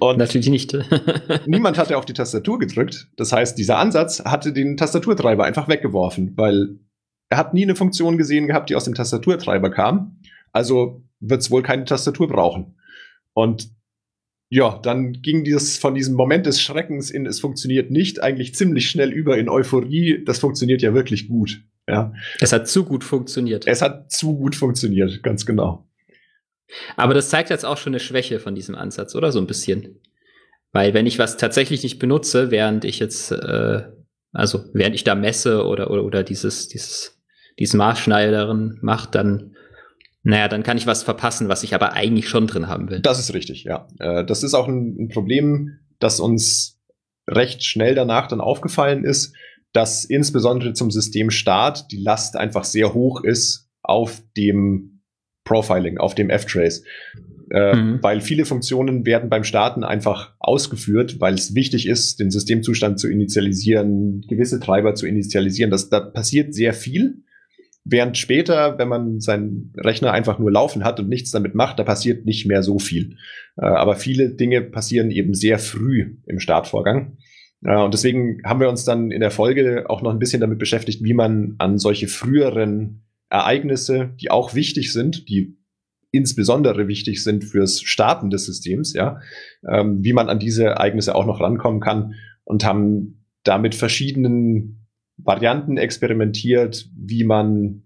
Und Natürlich nicht. (laughs) niemand hatte auf die Tastatur gedrückt. Das heißt, dieser Ansatz hatte den Tastaturtreiber einfach weggeworfen, weil er hat nie eine Funktion gesehen gehabt, die aus dem Tastaturtreiber kam. Also wird es wohl keine Tastatur brauchen. Und ja, dann ging dieses von diesem Moment des Schreckens in es funktioniert nicht eigentlich ziemlich schnell über in Euphorie. Das funktioniert ja wirklich gut. Ja. Es hat zu gut funktioniert. Es hat zu gut funktioniert, ganz genau. Aber das zeigt jetzt auch schon eine Schwäche von diesem Ansatz, oder so ein bisschen. Weil wenn ich was tatsächlich nicht benutze, während ich jetzt, äh, also während ich da messe oder, oder, oder dieses, dieses, dieses Maßschneideren mache, dann, naja, dann kann ich was verpassen, was ich aber eigentlich schon drin haben will. Das ist richtig, ja. Äh, das ist auch ein, Problem, das uns recht schnell danach dann aufgefallen ist, dass insbesondere zum Systemstart die Last einfach sehr hoch ist auf dem Profiling, auf dem F-Trace. Äh, mhm. Weil viele Funktionen werden beim Starten einfach ausgeführt, weil es wichtig ist, den Systemzustand zu initialisieren, gewisse Treiber zu initialisieren. Das, da passiert sehr viel. Während später, wenn man seinen Rechner einfach nur laufen hat und nichts damit macht, da passiert nicht mehr so viel. Äh, aber viele Dinge passieren eben sehr früh im Startvorgang. Äh, und deswegen haben wir uns dann in der Folge auch noch ein bisschen damit beschäftigt, wie man an solche früheren Ereignisse, die auch wichtig sind, die insbesondere wichtig sind fürs Starten des Systems, ja, ähm, wie man an diese Ereignisse auch noch rankommen kann und haben damit verschiedenen Varianten experimentiert, wie man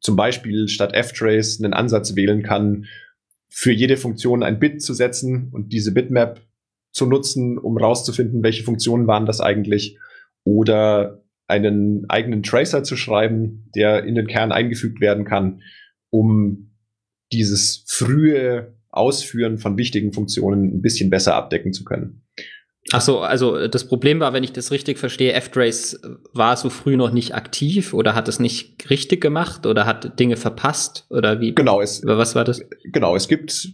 zum Beispiel statt F-Trace einen Ansatz wählen kann, für jede Funktion ein Bit zu setzen und diese Bitmap zu nutzen, um rauszufinden, welche Funktionen waren das eigentlich, oder einen eigenen Tracer zu schreiben, der in den Kern eingefügt werden kann, um dieses frühe Ausführen von wichtigen Funktionen ein bisschen besser abdecken zu können. Ach so, also das Problem war, wenn ich das richtig verstehe, F-Trace war so früh noch nicht aktiv oder hat es nicht richtig gemacht oder hat Dinge verpasst oder wie? Genau, es, was war das? Genau, es gibt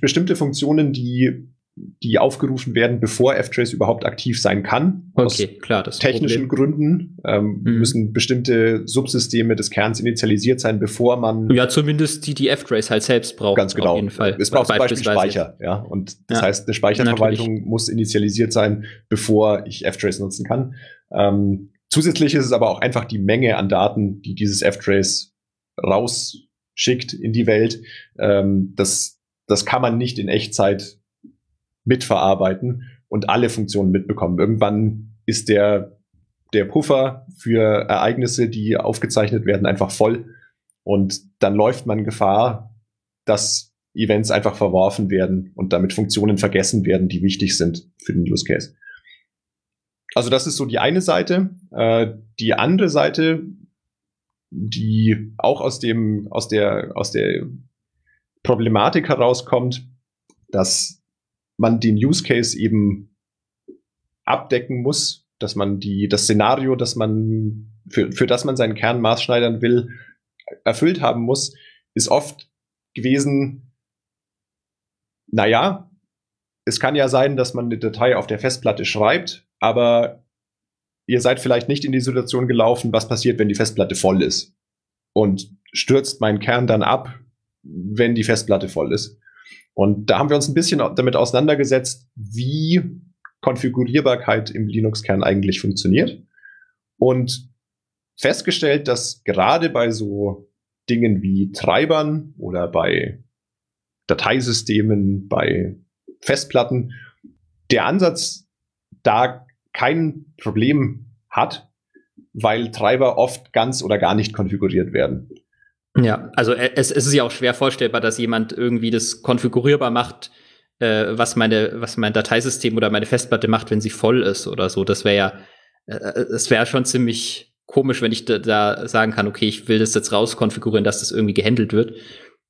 bestimmte Funktionen, die die aufgerufen werden, bevor F-Trace überhaupt aktiv sein kann. Okay, aus klar. Das technischen Problem. Gründen ähm, mhm. müssen bestimmte Subsysteme des Kerns initialisiert sein, bevor man. Ja, zumindest die, die F-Trace halt selbst braucht. Ganz genau. Auf jeden Fall. Es braucht zum Beispiel Speicher, ja. Und das ja, heißt, eine Speicherverwaltung natürlich. muss initialisiert sein, bevor ich F-Trace nutzen kann. Ähm, zusätzlich ist es aber auch einfach die Menge an Daten, die dieses F-Trace rausschickt in die Welt. Ähm, das, das kann man nicht in Echtzeit mitverarbeiten und alle Funktionen mitbekommen. Irgendwann ist der, der Puffer für Ereignisse, die aufgezeichnet werden, einfach voll. Und dann läuft man Gefahr, dass Events einfach verworfen werden und damit Funktionen vergessen werden, die wichtig sind für den Use Case. Also das ist so die eine Seite. Äh, die andere Seite, die auch aus dem, aus der, aus der Problematik herauskommt, dass man den Use Case eben abdecken muss, dass man die, das Szenario, das man, für, für das man seinen Kern maßschneidern will, erfüllt haben muss, ist oft gewesen, naja, es kann ja sein, dass man eine Datei auf der Festplatte schreibt, aber ihr seid vielleicht nicht in die Situation gelaufen, was passiert, wenn die Festplatte voll ist. Und stürzt mein Kern dann ab, wenn die Festplatte voll ist. Und da haben wir uns ein bisschen damit auseinandergesetzt, wie Konfigurierbarkeit im Linux-Kern eigentlich funktioniert. Und festgestellt, dass gerade bei so Dingen wie Treibern oder bei Dateisystemen, bei Festplatten, der Ansatz da kein Problem hat, weil Treiber oft ganz oder gar nicht konfiguriert werden. Ja, also äh, es, es ist ja auch schwer vorstellbar, dass jemand irgendwie das konfigurierbar macht, äh, was meine, was mein Dateisystem oder meine Festplatte macht, wenn sie voll ist oder so. Das wäre ja, äh, es wäre schon ziemlich komisch, wenn ich da, da, sagen kann, okay, ich will das jetzt rauskonfigurieren, dass das irgendwie gehandelt wird.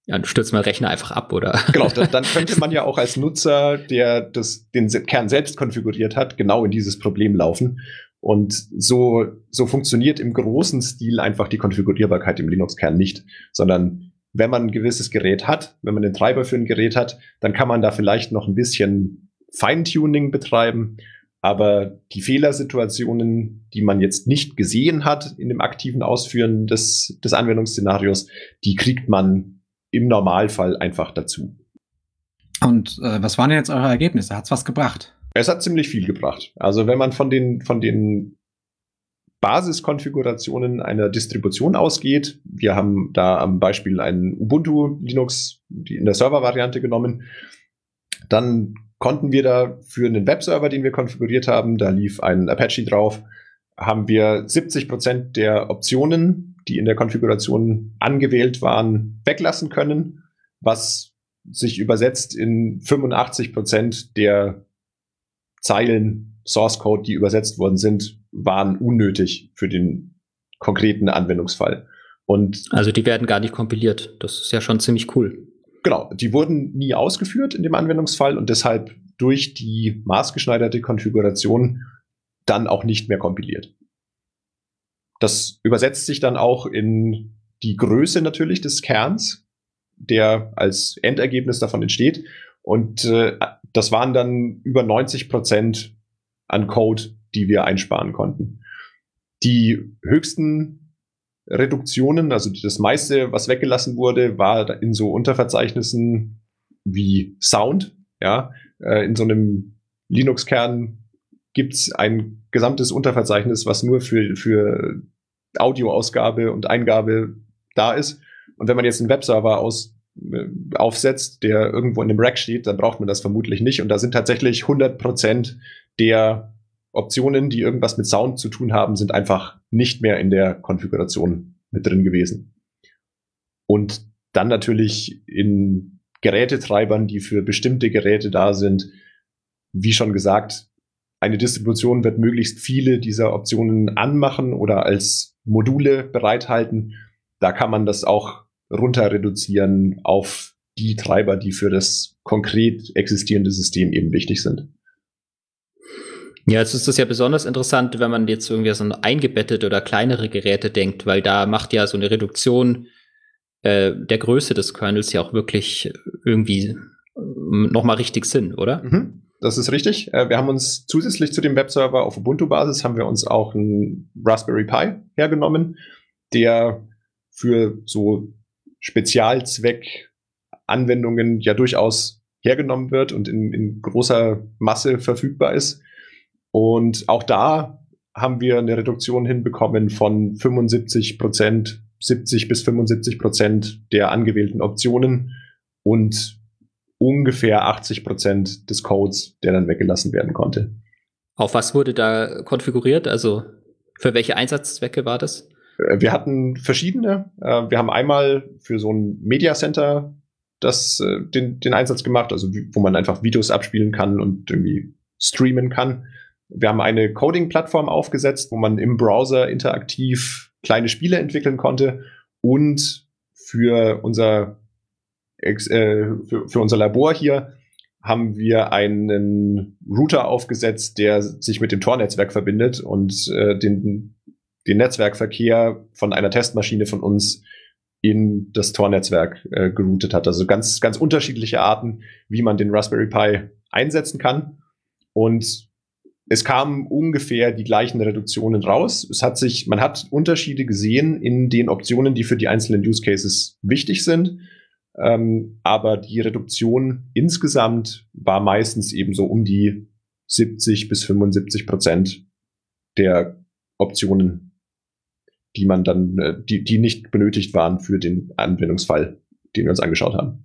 Ja, du stürzt mal Rechner einfach ab, oder? Genau, dann, dann könnte (laughs) man ja auch als Nutzer, der das, den Kern selbst konfiguriert hat, genau in dieses Problem laufen. Und so, so funktioniert im großen Stil einfach die Konfigurierbarkeit im Linux-Kern nicht, sondern wenn man ein gewisses Gerät hat, wenn man den Treiber für ein Gerät hat, dann kann man da vielleicht noch ein bisschen Feintuning betreiben. Aber die Fehlersituationen, die man jetzt nicht gesehen hat in dem aktiven Ausführen des, des Anwendungsszenarios, die kriegt man im Normalfall einfach dazu. Und äh, was waren jetzt eure Ergebnisse? Hat's was gebracht? Es hat ziemlich viel gebracht. Also wenn man von den, von den Basiskonfigurationen einer Distribution ausgeht, wir haben da am Beispiel ein Ubuntu Linux in der Server-Variante genommen, dann konnten wir da für einen Webserver, den wir konfiguriert haben, da lief ein Apache drauf, haben wir 70 Prozent der Optionen, die in der Konfiguration angewählt waren, weglassen können, was sich übersetzt in 85 Prozent der Zeilen Source Code, die übersetzt worden sind, waren unnötig für den konkreten Anwendungsfall. Und also die werden gar nicht kompiliert. Das ist ja schon ziemlich cool. Genau, die wurden nie ausgeführt in dem Anwendungsfall und deshalb durch die maßgeschneiderte Konfiguration dann auch nicht mehr kompiliert. Das übersetzt sich dann auch in die Größe natürlich des Kerns, der als Endergebnis davon entsteht. Und äh, das waren dann über 90 Prozent an Code, die wir einsparen konnten. Die höchsten Reduktionen, also das meiste, was weggelassen wurde, war in so Unterverzeichnissen wie Sound. Ja, äh, in so einem Linux-Kern gibt's ein gesamtes Unterverzeichnis, was nur für, für Audioausgabe und Eingabe da ist. Und wenn man jetzt einen Webserver aus, aufsetzt, der irgendwo in dem Rack steht, dann braucht man das vermutlich nicht. Und da sind tatsächlich 100 Prozent der Optionen, die irgendwas mit Sound zu tun haben, sind einfach nicht mehr in der Konfiguration mit drin gewesen. Und dann natürlich in Gerätetreibern, die für bestimmte Geräte da sind, wie schon gesagt, eine Distribution wird möglichst viele dieser Optionen anmachen oder als Module bereithalten. Da kann man das auch runter reduzieren auf die Treiber, die für das konkret existierende System eben wichtig sind. Ja, jetzt ist das ja besonders interessant, wenn man jetzt irgendwie so ein eingebettete oder kleinere Geräte denkt, weil da macht ja so eine Reduktion äh, der Größe des Kernels ja auch wirklich irgendwie äh, nochmal richtig Sinn, oder? Mhm. Das ist richtig. Äh, wir haben uns zusätzlich zu dem Webserver auf Ubuntu-Basis haben wir uns auch einen Raspberry Pi hergenommen, der für so Spezialzweck-Anwendungen ja durchaus hergenommen wird und in, in großer Masse verfügbar ist. Und auch da haben wir eine Reduktion hinbekommen von 75 Prozent, 70 bis 75 Prozent der angewählten Optionen und ungefähr 80 Prozent des Codes, der dann weggelassen werden konnte. Auf was wurde da konfiguriert? Also für welche Einsatzzwecke war das? Äh, wir hatten verschiedene. Äh, wir haben einmal für so ein Media Center das, äh, den, den Einsatz gemacht, also wo man einfach Videos abspielen kann und irgendwie streamen kann. Wir haben eine Coding-Plattform aufgesetzt, wo man im Browser interaktiv kleine Spiele entwickeln konnte und für unser, äh, für, für unser Labor hier haben wir einen Router aufgesetzt, der sich mit dem Tor-Netzwerk verbindet und äh, den, den Netzwerkverkehr von einer Testmaschine von uns in das Tor-Netzwerk äh, geroutet hat. Also ganz, ganz unterschiedliche Arten, wie man den Raspberry Pi einsetzen kann. Und es kamen ungefähr die gleichen Reduktionen raus. Es hat sich, man hat Unterschiede gesehen in den Optionen, die für die einzelnen Use Cases wichtig sind. Ähm, aber die Reduktion insgesamt war meistens eben so um die 70 bis 75 Prozent der Optionen, die man dann, äh, die, die nicht benötigt waren für den Anwendungsfall, den wir uns angeschaut haben.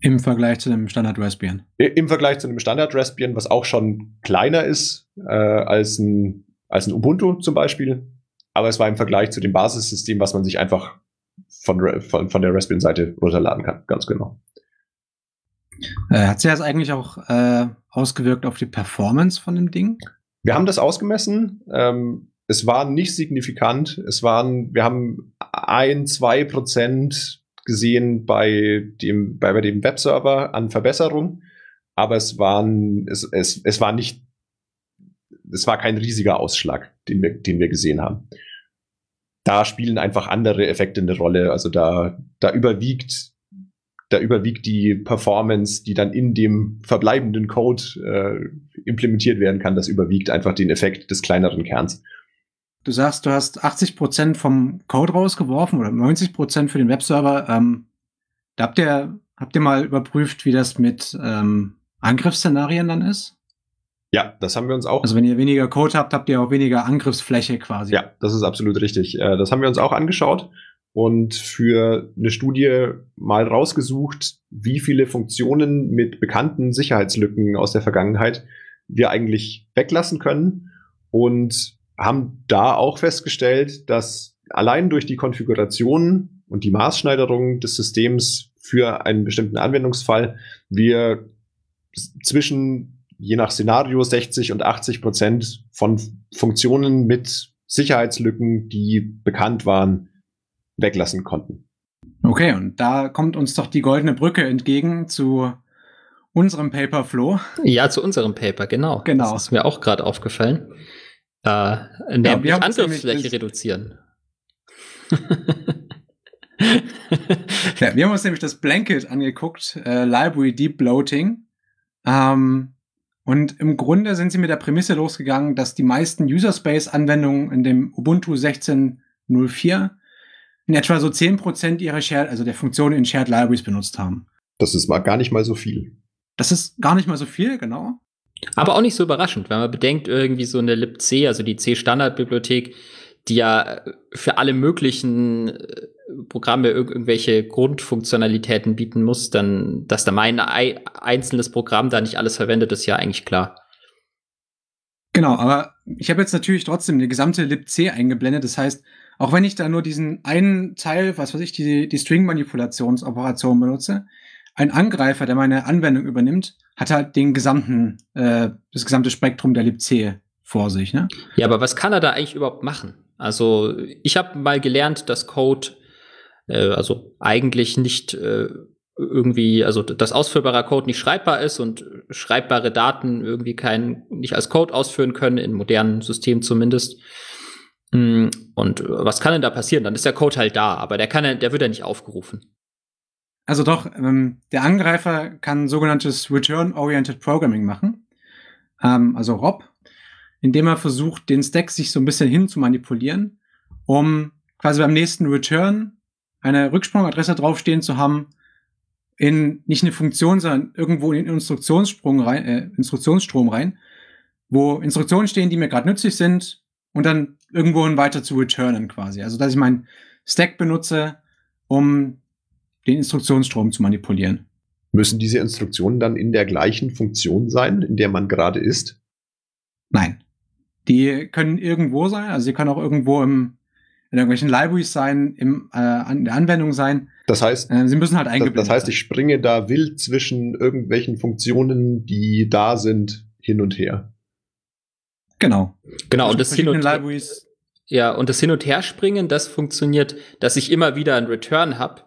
Im Vergleich zu dem Standard Raspbian. Im Vergleich zu dem Standard Raspbian, was auch schon kleiner ist äh, als, ein, als ein Ubuntu zum Beispiel. Aber es war im Vergleich zu dem Basissystem, was man sich einfach von, von, von der Raspbian-Seite runterladen kann. Ganz genau. Äh, hat sich das eigentlich auch äh, ausgewirkt auf die Performance von dem Ding? Wir haben das ausgemessen. Ähm, es war nicht signifikant. Es waren, wir haben ein, zwei Prozent gesehen bei dem, bei, bei dem Webserver an Verbesserung, aber es waren, es, es, es war nicht, es war kein riesiger Ausschlag, den wir, den wir gesehen haben. Da spielen einfach andere Effekte eine Rolle. Also da, da überwiegt da überwiegt die Performance, die dann in dem verbleibenden Code äh, implementiert werden kann, das überwiegt einfach den Effekt des kleineren Kerns. Du sagst, du hast 80 Prozent vom Code rausgeworfen oder 90 Prozent für den Webserver. Ähm, da habt ihr, habt ihr mal überprüft, wie das mit ähm, Angriffsszenarien dann ist? Ja, das haben wir uns auch. Also wenn ihr weniger Code habt, habt ihr auch weniger Angriffsfläche quasi. Ja, das ist absolut richtig. Äh, das haben wir uns auch angeschaut und für eine Studie mal rausgesucht, wie viele Funktionen mit bekannten Sicherheitslücken aus der Vergangenheit wir eigentlich weglassen können und haben da auch festgestellt, dass allein durch die Konfiguration und die Maßschneiderung des Systems für einen bestimmten Anwendungsfall wir zwischen je nach Szenario 60 und 80 Prozent von Funktionen mit Sicherheitslücken, die bekannt waren, weglassen konnten. Okay, und da kommt uns doch die goldene Brücke entgegen zu unserem Paper Flow. Ja, zu unserem Paper, genau. Genau. Das ist mir auch gerade aufgefallen. Äh, ja, Angriffsfläche reduzieren. ja, wir haben uns nämlich das Blanket angeguckt, äh, Library Deep Bloating. Ähm, und im Grunde sind sie mit der Prämisse losgegangen, dass die meisten User Space Anwendungen in dem Ubuntu 16.04 in etwa so 10% ihrer Shared, also der Funktionen in Shared Libraries benutzt haben. Das ist mal gar nicht mal so viel. Das ist gar nicht mal so viel, genau. Aber auch nicht so überraschend, wenn man bedenkt, irgendwie so eine libc, also die C-Standard-Bibliothek, die ja für alle möglichen äh, Programme irg irgendwelche Grundfunktionalitäten bieten muss, dann, dass da mein einzelnes Programm da nicht alles verwendet, ist ja eigentlich klar. Genau, aber ich habe jetzt natürlich trotzdem eine gesamte libc eingeblendet. Das heißt, auch wenn ich da nur diesen einen Teil, was weiß ich, die, die String-Manipulationsoperation benutze, ein Angreifer, der meine Anwendung übernimmt, hat halt den gesamten, äh, das gesamte Spektrum der libc vor sich. Ne? Ja, aber was kann er da eigentlich überhaupt machen? Also ich habe mal gelernt, dass Code äh, also eigentlich nicht äh, irgendwie, also dass ausführbarer Code nicht schreibbar ist und schreibbare Daten irgendwie kein, nicht als Code ausführen können, in modernen Systemen zumindest. Hm, und was kann denn da passieren? Dann ist der Code halt da, aber der kann, der wird ja nicht aufgerufen. Also doch, ähm, der Angreifer kann sogenanntes Return-Oriented Programming machen, ähm, also ROP, indem er versucht, den Stack sich so ein bisschen hin zu manipulieren, um quasi beim nächsten Return eine Rücksprungadresse draufstehen zu haben, in nicht eine Funktion, sondern irgendwo in den Instruktionssprung rein, äh, Instruktionsstrom rein, wo Instruktionen stehen, die mir gerade nützlich sind, und dann irgendwohin weiter zu returnen quasi. Also, dass ich meinen Stack benutze, um den Instruktionsstrom zu manipulieren. Müssen diese Instruktionen dann in der gleichen Funktion sein, in der man gerade ist? Nein. Die können irgendwo sein, also sie können auch irgendwo im, in irgendwelchen Libraries sein, im, äh, in der Anwendung sein. Das heißt, äh, sie müssen halt eingeblendet Das heißt, ich springe da wild zwischen irgendwelchen Funktionen, die da sind, hin und her. Genau. Genau, und das, hin und ja, und das Hin- und Herspringen, das funktioniert, dass ich immer wieder einen Return habe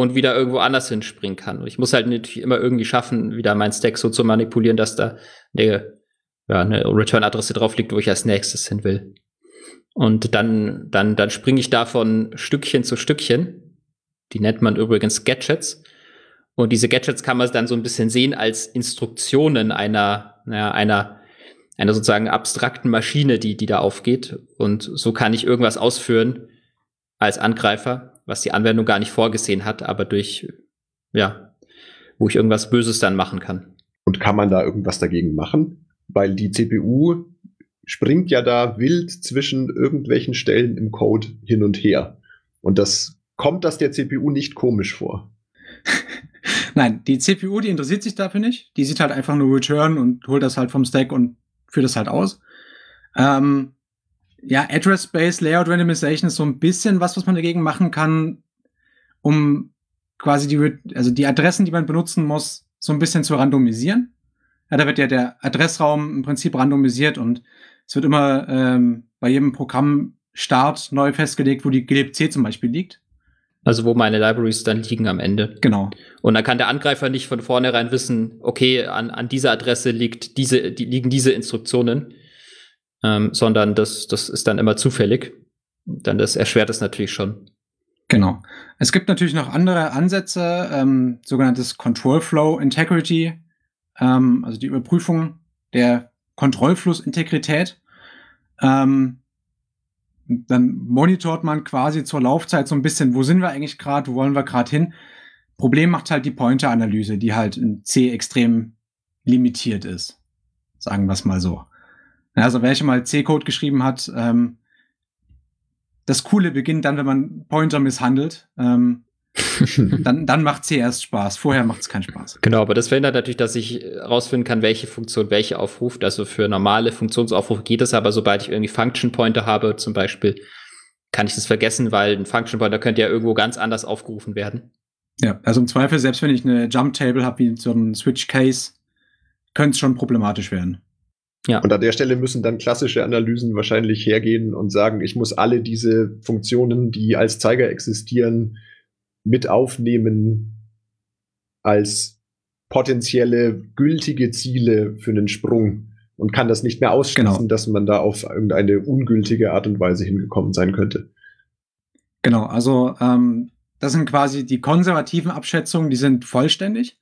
und wieder irgendwo anders hinspringen kann. Und ich muss halt natürlich immer irgendwie schaffen, wieder mein Stack so zu manipulieren, dass da eine, ja, eine Return-Adresse drauf liegt, wo ich als nächstes hin will. Und dann, dann, dann springe ich da von Stückchen zu Stückchen. Die nennt man übrigens Gadgets. Und diese Gadgets kann man dann so ein bisschen sehen als Instruktionen einer, naja, einer einer sozusagen abstrakten Maschine, die, die da aufgeht. Und so kann ich irgendwas ausführen als Angreifer, was die Anwendung gar nicht vorgesehen hat, aber durch, ja, wo ich irgendwas Böses dann machen kann. Und kann man da irgendwas dagegen machen? Weil die CPU springt ja da wild zwischen irgendwelchen Stellen im Code hin und her. Und das kommt das der CPU nicht komisch vor. (laughs) Nein, die CPU, die interessiert sich dafür nicht. Die sieht halt einfach nur Return und holt das halt vom Stack und führt das halt aus. Ähm, ja, Address-Based Layout Randomization ist so ein bisschen was, was man dagegen machen kann, um quasi die, also die Adressen, die man benutzen muss, so ein bisschen zu randomisieren. Ja, da wird ja der Adressraum im Prinzip randomisiert und Es wird immer ähm, bei jedem Programmstart neu festgelegt, wo die glibc zum Beispiel liegt. Also wo meine Libraries dann liegen am Ende. Genau. Und dann kann der Angreifer nicht von vornherein wissen, okay, an, an dieser Adresse liegt diese, die, liegen diese Instruktionen, ähm, sondern das, das ist dann immer zufällig. Dann das erschwert es natürlich schon. Genau. Es gibt natürlich noch andere Ansätze, ähm, sogenanntes Control Flow Integrity, ähm, also die Überprüfung der Kontrollflussintegrität. Ähm, dann monitort man quasi zur Laufzeit so ein bisschen, wo sind wir eigentlich gerade, wo wollen wir gerade hin. Problem macht halt die Pointer-Analyse, die halt in C extrem limitiert ist. Sagen wir es mal so. Also wer schon mal C-Code geschrieben hat, ähm, das Coole beginnt dann, wenn man Pointer misshandelt. Ähm, (laughs) dann, dann macht C erst Spaß. Vorher macht es keinen Spaß. Genau, aber das verhindert natürlich, dass ich herausfinden kann, welche Funktion welche aufruft. Also für normale Funktionsaufrufe geht es, aber sobald ich irgendwie Function Pointer habe, zum Beispiel, kann ich das vergessen, weil ein Function Pointer könnte ja irgendwo ganz anders aufgerufen werden. Ja, also im Zweifel, selbst wenn ich eine Jump Table habe, wie so ein Switch Case, könnte es schon problematisch werden. Ja. Und an der Stelle müssen dann klassische Analysen wahrscheinlich hergehen und sagen, ich muss alle diese Funktionen, die als Zeiger existieren, mit aufnehmen als potenzielle gültige Ziele für einen Sprung und kann das nicht mehr ausschließen, genau. dass man da auf irgendeine ungültige Art und Weise hingekommen sein könnte. Genau, also ähm, das sind quasi die konservativen Abschätzungen, die sind vollständig,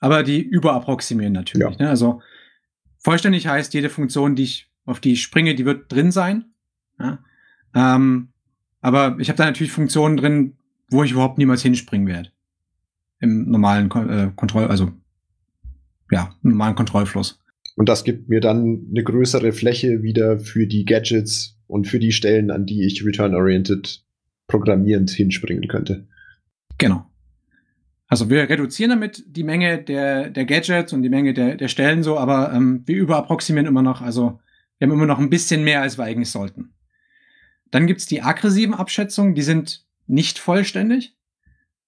aber die überapproximieren natürlich. Ja. Ne? Also vollständig heißt, jede Funktion, die ich, auf die ich springe, die wird drin sein. Ja? Ähm, aber ich habe da natürlich Funktionen drin, wo ich überhaupt niemals hinspringen werde. Im normalen äh, Kontroll, also ja, im normalen Kontrollfluss. Und das gibt mir dann eine größere Fläche wieder für die Gadgets und für die Stellen, an die ich return-oriented programmierend hinspringen könnte. Genau. Also wir reduzieren damit die Menge der, der Gadgets und die Menge der, der Stellen so, aber ähm, wir überapproximieren immer noch. Also wir haben immer noch ein bisschen mehr, als wir eigentlich sollten. Dann gibt's die aggressiven Abschätzungen, die sind nicht vollständig.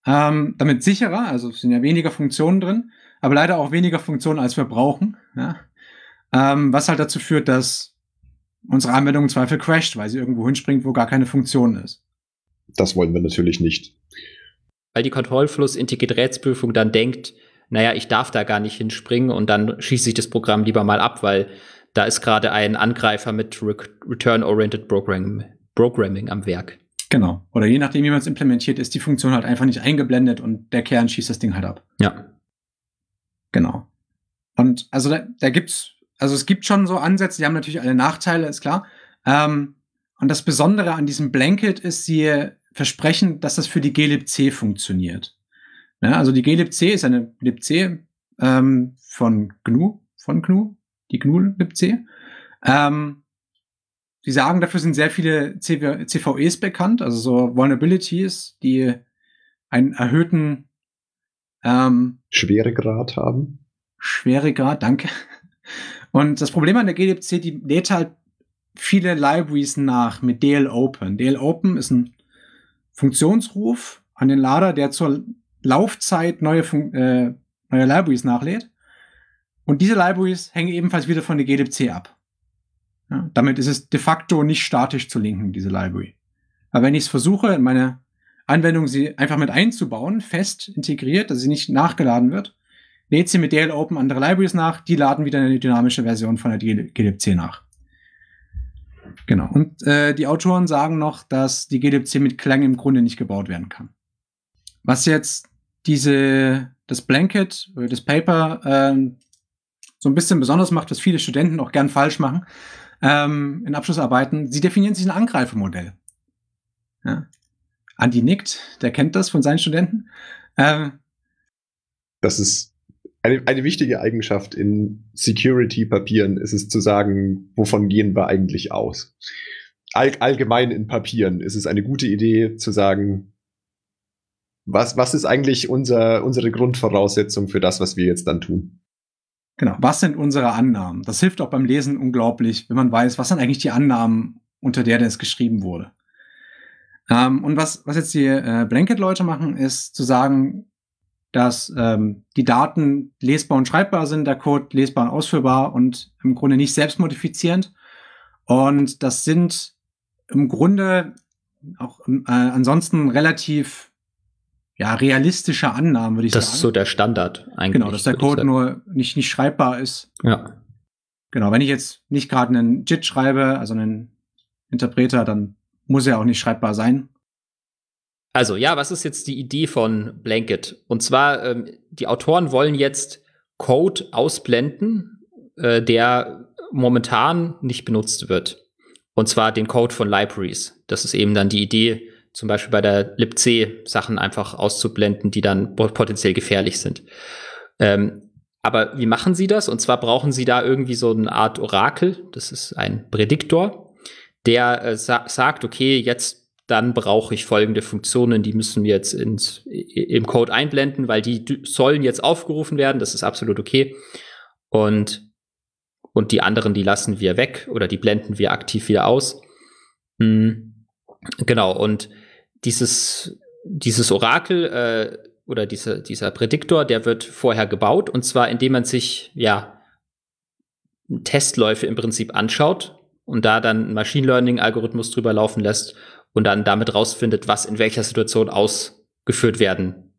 Ähm, damit sicherer, also es sind ja weniger Funktionen drin, aber leider auch weniger Funktionen, als wir brauchen. Ja? Ähm, was halt dazu führt, dass unsere Anwendung im Zweifel crasht, weil sie irgendwo hinspringt, wo gar keine Funktion ist. Das wollen wir natürlich nicht. Weil die Kontrollfluss-Integritätsprüfung dann denkt, naja, ich darf da gar nicht hinspringen und dann schießt sich das Programm lieber mal ab, weil da ist gerade ein Angreifer mit Re Return-Oriented Programming, Programming am Werk. Genau. Oder je nachdem, wie man es implementiert, ist die Funktion halt einfach nicht eingeblendet und der Kern schießt das Ding halt ab. Ja. Genau. Und also da, da gibt's, also es gibt schon so Ansätze, die haben natürlich alle Nachteile, ist klar. Ähm, und das Besondere an diesem Blanket ist, sie versprechen, dass das für die glibc funktioniert. Ja, also die glibc ist eine libc ähm, von GNU, von GNU, die GNU libc. Ähm, Sie sagen, dafür sind sehr viele CVEs bekannt, also so Vulnerabilities, die einen erhöhten ähm, Schweregrad haben. Schweregrad, danke. Und das Problem an der GDC, die lädt halt viele Libraries nach mit DL Open. DL Open ist ein Funktionsruf an den Lader, der zur Laufzeit neue, Fun äh, neue Libraries nachlädt. Und diese Libraries hängen ebenfalls wieder von der GDC ab. Ja, damit ist es de facto nicht statisch zu linken, diese Library. Aber wenn ich es versuche, in meine Anwendung sie einfach mit einzubauen, fest integriert, dass sie nicht nachgeladen wird, lädt sie mit DL Open andere Libraries nach, die laden wieder eine dynamische Version von der glibc nach. Genau. Und äh, die Autoren sagen noch, dass die glibc mit Klang im Grunde nicht gebaut werden kann. Was jetzt diese, das Blanket, das Paper äh, so ein bisschen besonders macht, was viele Studenten auch gern falsch machen, ähm, in Abschlussarbeiten, sie definieren sich ein Angreifermodell. Ja. Andi nickt, der kennt das von seinen Studenten. Ähm, das ist eine, eine wichtige Eigenschaft in Security-Papieren, ist es zu sagen, wovon gehen wir eigentlich aus. All, allgemein in Papieren ist es eine gute Idee zu sagen, was, was ist eigentlich unser, unsere Grundvoraussetzung für das, was wir jetzt dann tun? Genau. Was sind unsere Annahmen? Das hilft auch beim Lesen unglaublich, wenn man weiß, was sind eigentlich die Annahmen, unter der das geschrieben wurde. Ähm, und was, was jetzt die äh, Blanket-Leute machen, ist zu sagen, dass ähm, die Daten lesbar und schreibbar sind, der Code lesbar und ausführbar und im Grunde nicht selbstmodifizierend. Und das sind im Grunde auch äh, ansonsten relativ ja, realistische Annahmen, würde ich das sagen. Das ist so der Standard eigentlich. Genau, dass der Code nur nicht, nicht schreibbar ist. Ja. Genau, wenn ich jetzt nicht gerade einen JIT schreibe, also einen Interpreter, dann muss er auch nicht schreibbar sein. Also ja, was ist jetzt die Idee von Blanket? Und zwar, ähm, die Autoren wollen jetzt Code ausblenden, äh, der momentan nicht benutzt wird. Und zwar den Code von Libraries. Das ist eben dann die Idee, zum Beispiel bei der libc Sachen einfach auszublenden, die dann potenziell gefährlich sind. Ähm, aber wie machen sie das? Und zwar brauchen sie da irgendwie so eine Art Orakel. Das ist ein Prädiktor, der äh, sa sagt, okay, jetzt dann brauche ich folgende Funktionen, die müssen wir jetzt ins, im Code einblenden, weil die sollen jetzt aufgerufen werden. Das ist absolut okay. Und, und die anderen, die lassen wir weg oder die blenden wir aktiv wieder aus. Mhm. Genau. Und dieses, dieses Orakel äh, oder diese, dieser Prädiktor, der wird vorher gebaut und zwar indem man sich ja Testläufe im Prinzip anschaut und da dann ein Machine Learning Algorithmus drüber laufen lässt und dann damit rausfindet, was in welcher Situation ausgeführt werden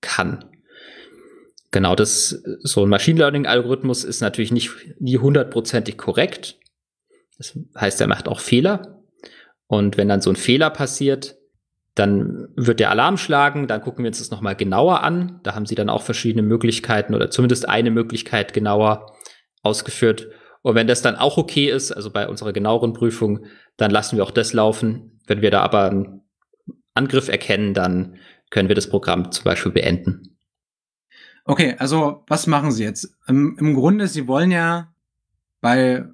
kann. Genau, das so ein Machine Learning Algorithmus ist natürlich nicht nie hundertprozentig korrekt. Das heißt, er macht auch Fehler. Und wenn dann so ein Fehler passiert, dann wird der Alarm schlagen, dann gucken wir uns das nochmal genauer an. Da haben sie dann auch verschiedene Möglichkeiten oder zumindest eine Möglichkeit genauer ausgeführt. Und wenn das dann auch okay ist, also bei unserer genaueren Prüfung, dann lassen wir auch das laufen. Wenn wir da aber einen Angriff erkennen, dann können wir das Programm zum Beispiel beenden. Okay, also was machen Sie jetzt? Im, Im, Grunde, Sie wollen ja bei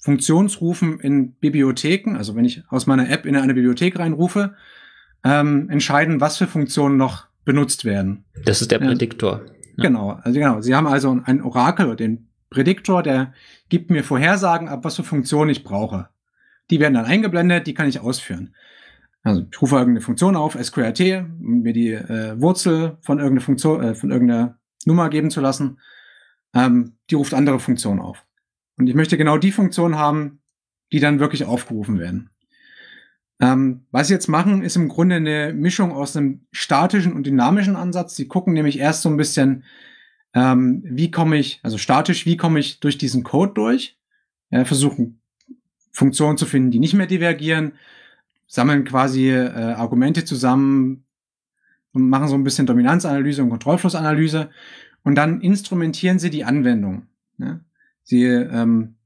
Funktionsrufen in Bibliotheken, also wenn ich aus meiner App in eine Bibliothek reinrufe, ähm, entscheiden, was für Funktionen noch benutzt werden. Das ist der Prädiktor. Ja. Genau, also genau. Sie haben also ein Orakel den Prädiktor, der gibt mir Vorhersagen ab, was für Funktionen ich brauche. Die werden dann eingeblendet, die kann ich ausführen. Also ich rufe irgendeine Funktion auf, sqrt, um mir die äh, Wurzel von irgendeiner Funktion, äh, von irgendeiner Nummer geben zu lassen. Ähm, die ruft andere Funktionen auf. Und ich möchte genau die Funktionen haben, die dann wirklich aufgerufen werden. Ähm, was sie jetzt machen, ist im Grunde eine Mischung aus einem statischen und dynamischen Ansatz. Sie gucken nämlich erst so ein bisschen, ähm, wie komme ich, also statisch, wie komme ich durch diesen Code durch, ja, versuchen Funktionen zu finden, die nicht mehr divergieren, sammeln quasi äh, Argumente zusammen und machen so ein bisschen Dominanzanalyse und Kontrollflussanalyse und dann instrumentieren sie die Anwendung. Ne? Sie ähm,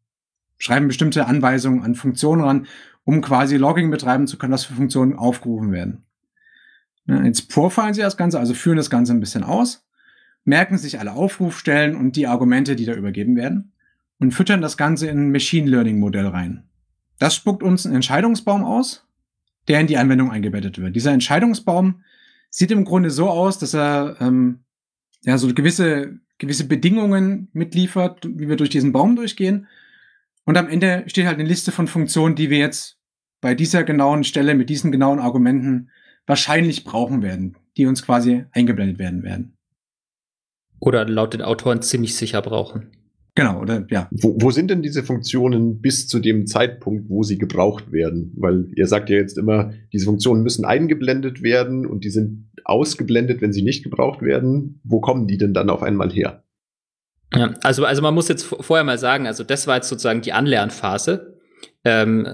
schreiben bestimmte Anweisungen an Funktionen ran, um quasi Logging betreiben zu können, was für Funktionen aufgerufen werden. Ne? Jetzt profilen sie das Ganze, also führen das Ganze ein bisschen aus, merken sich alle Aufrufstellen und die Argumente, die da übergeben werden und füttern das Ganze in ein Machine Learning Modell rein. Das spuckt uns einen Entscheidungsbaum aus, der in die Anwendung eingebettet wird. Dieser Entscheidungsbaum sieht im Grunde so aus, dass er ähm, ja so gewisse gewisse Bedingungen mitliefert, wie wir durch diesen Baum durchgehen. Und am Ende steht halt eine Liste von Funktionen, die wir jetzt bei dieser genauen Stelle mit diesen genauen Argumenten wahrscheinlich brauchen werden, die uns quasi eingeblendet werden werden. Oder laut den Autoren ziemlich sicher brauchen. Genau, oder ja. Wo, wo sind denn diese Funktionen bis zu dem Zeitpunkt, wo sie gebraucht werden? Weil ihr sagt ja jetzt immer, diese Funktionen müssen eingeblendet werden und die sind ausgeblendet, wenn sie nicht gebraucht werden. Wo kommen die denn dann auf einmal her? Ja, also, also man muss jetzt vorher mal sagen, also das war jetzt sozusagen die Anlernphase. Ähm,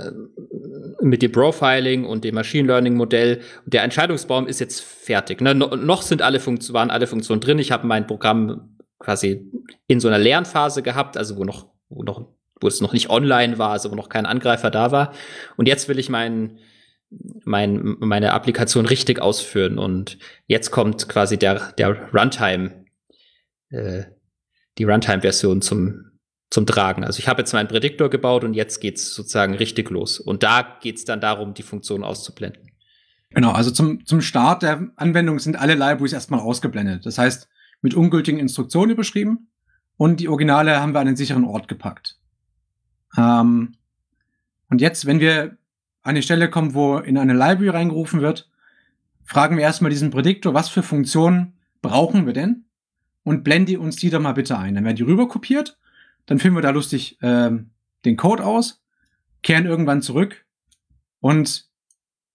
mit dem Profiling und dem Machine Learning Modell. Der Entscheidungsbaum ist jetzt fertig. Ne? No, noch sind alle Funktionen, waren alle Funktionen drin. Ich habe mein Programm quasi in so einer Lernphase gehabt, also wo noch, wo noch, wo es noch nicht online war, also wo noch kein Angreifer da war. Und jetzt will ich meinen mein, meine Applikation richtig ausführen. Und jetzt kommt quasi der, der Runtime, äh, die Runtime-Version zum, zum Tragen. Also ich habe jetzt meinen Prädiktor gebaut und jetzt geht's sozusagen richtig los. Und da geht's dann darum, die Funktion auszublenden. Genau, also zum, zum Start der Anwendung sind alle Libraries erstmal ausgeblendet. Das heißt, mit ungültigen Instruktionen überschrieben und die Originale haben wir an einen sicheren Ort gepackt. Ähm, und jetzt, wenn wir an die Stelle kommen, wo in eine Library reingerufen wird, fragen wir erstmal diesen Prädiktor, was für Funktionen brauchen wir denn? Und blende uns die doch mal bitte ein. Dann werden die rüber kopiert, dann führen wir da lustig ähm, den Code aus kehren irgendwann zurück und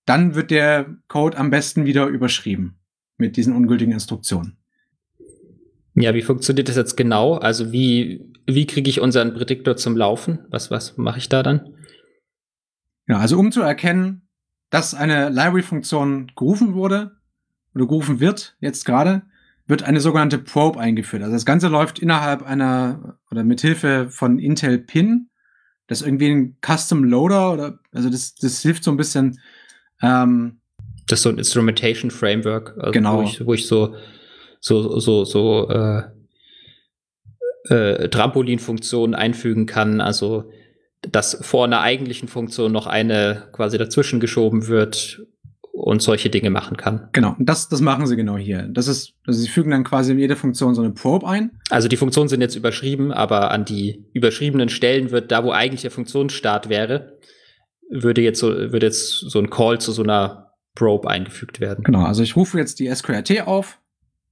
dann wird der Code am besten wieder überschrieben mit diesen ungültigen Instruktionen. Ja, wie funktioniert das jetzt genau? Also wie, wie kriege ich unseren Prädiktor zum Laufen? Was, was mache ich da dann? Ja, also um zu erkennen, dass eine Library-Funktion gerufen wurde oder gerufen wird, jetzt gerade, wird eine sogenannte Probe eingeführt. Also das Ganze läuft innerhalb einer oder mit Hilfe von Intel Pin. Das ist irgendwie ein Custom Loader oder also das, das hilft so ein bisschen. Ähm, das ist so ein Instrumentation Framework, also genau. wo, ich, wo ich so so so so äh, äh, Trampolinfunktionen einfügen kann. Also dass vor einer eigentlichen Funktion noch eine quasi dazwischen geschoben wird und solche Dinge machen kann. Genau, das, das machen sie genau hier. Das ist, also sie fügen dann quasi in jede Funktion so eine Probe ein. Also die Funktionen sind jetzt überschrieben, aber an die überschriebenen Stellen wird da, wo eigentlich der Funktionsstart wäre, würde jetzt so, würde jetzt so ein Call zu so einer Probe eingefügt werden. Genau, also ich rufe jetzt die SQRT auf,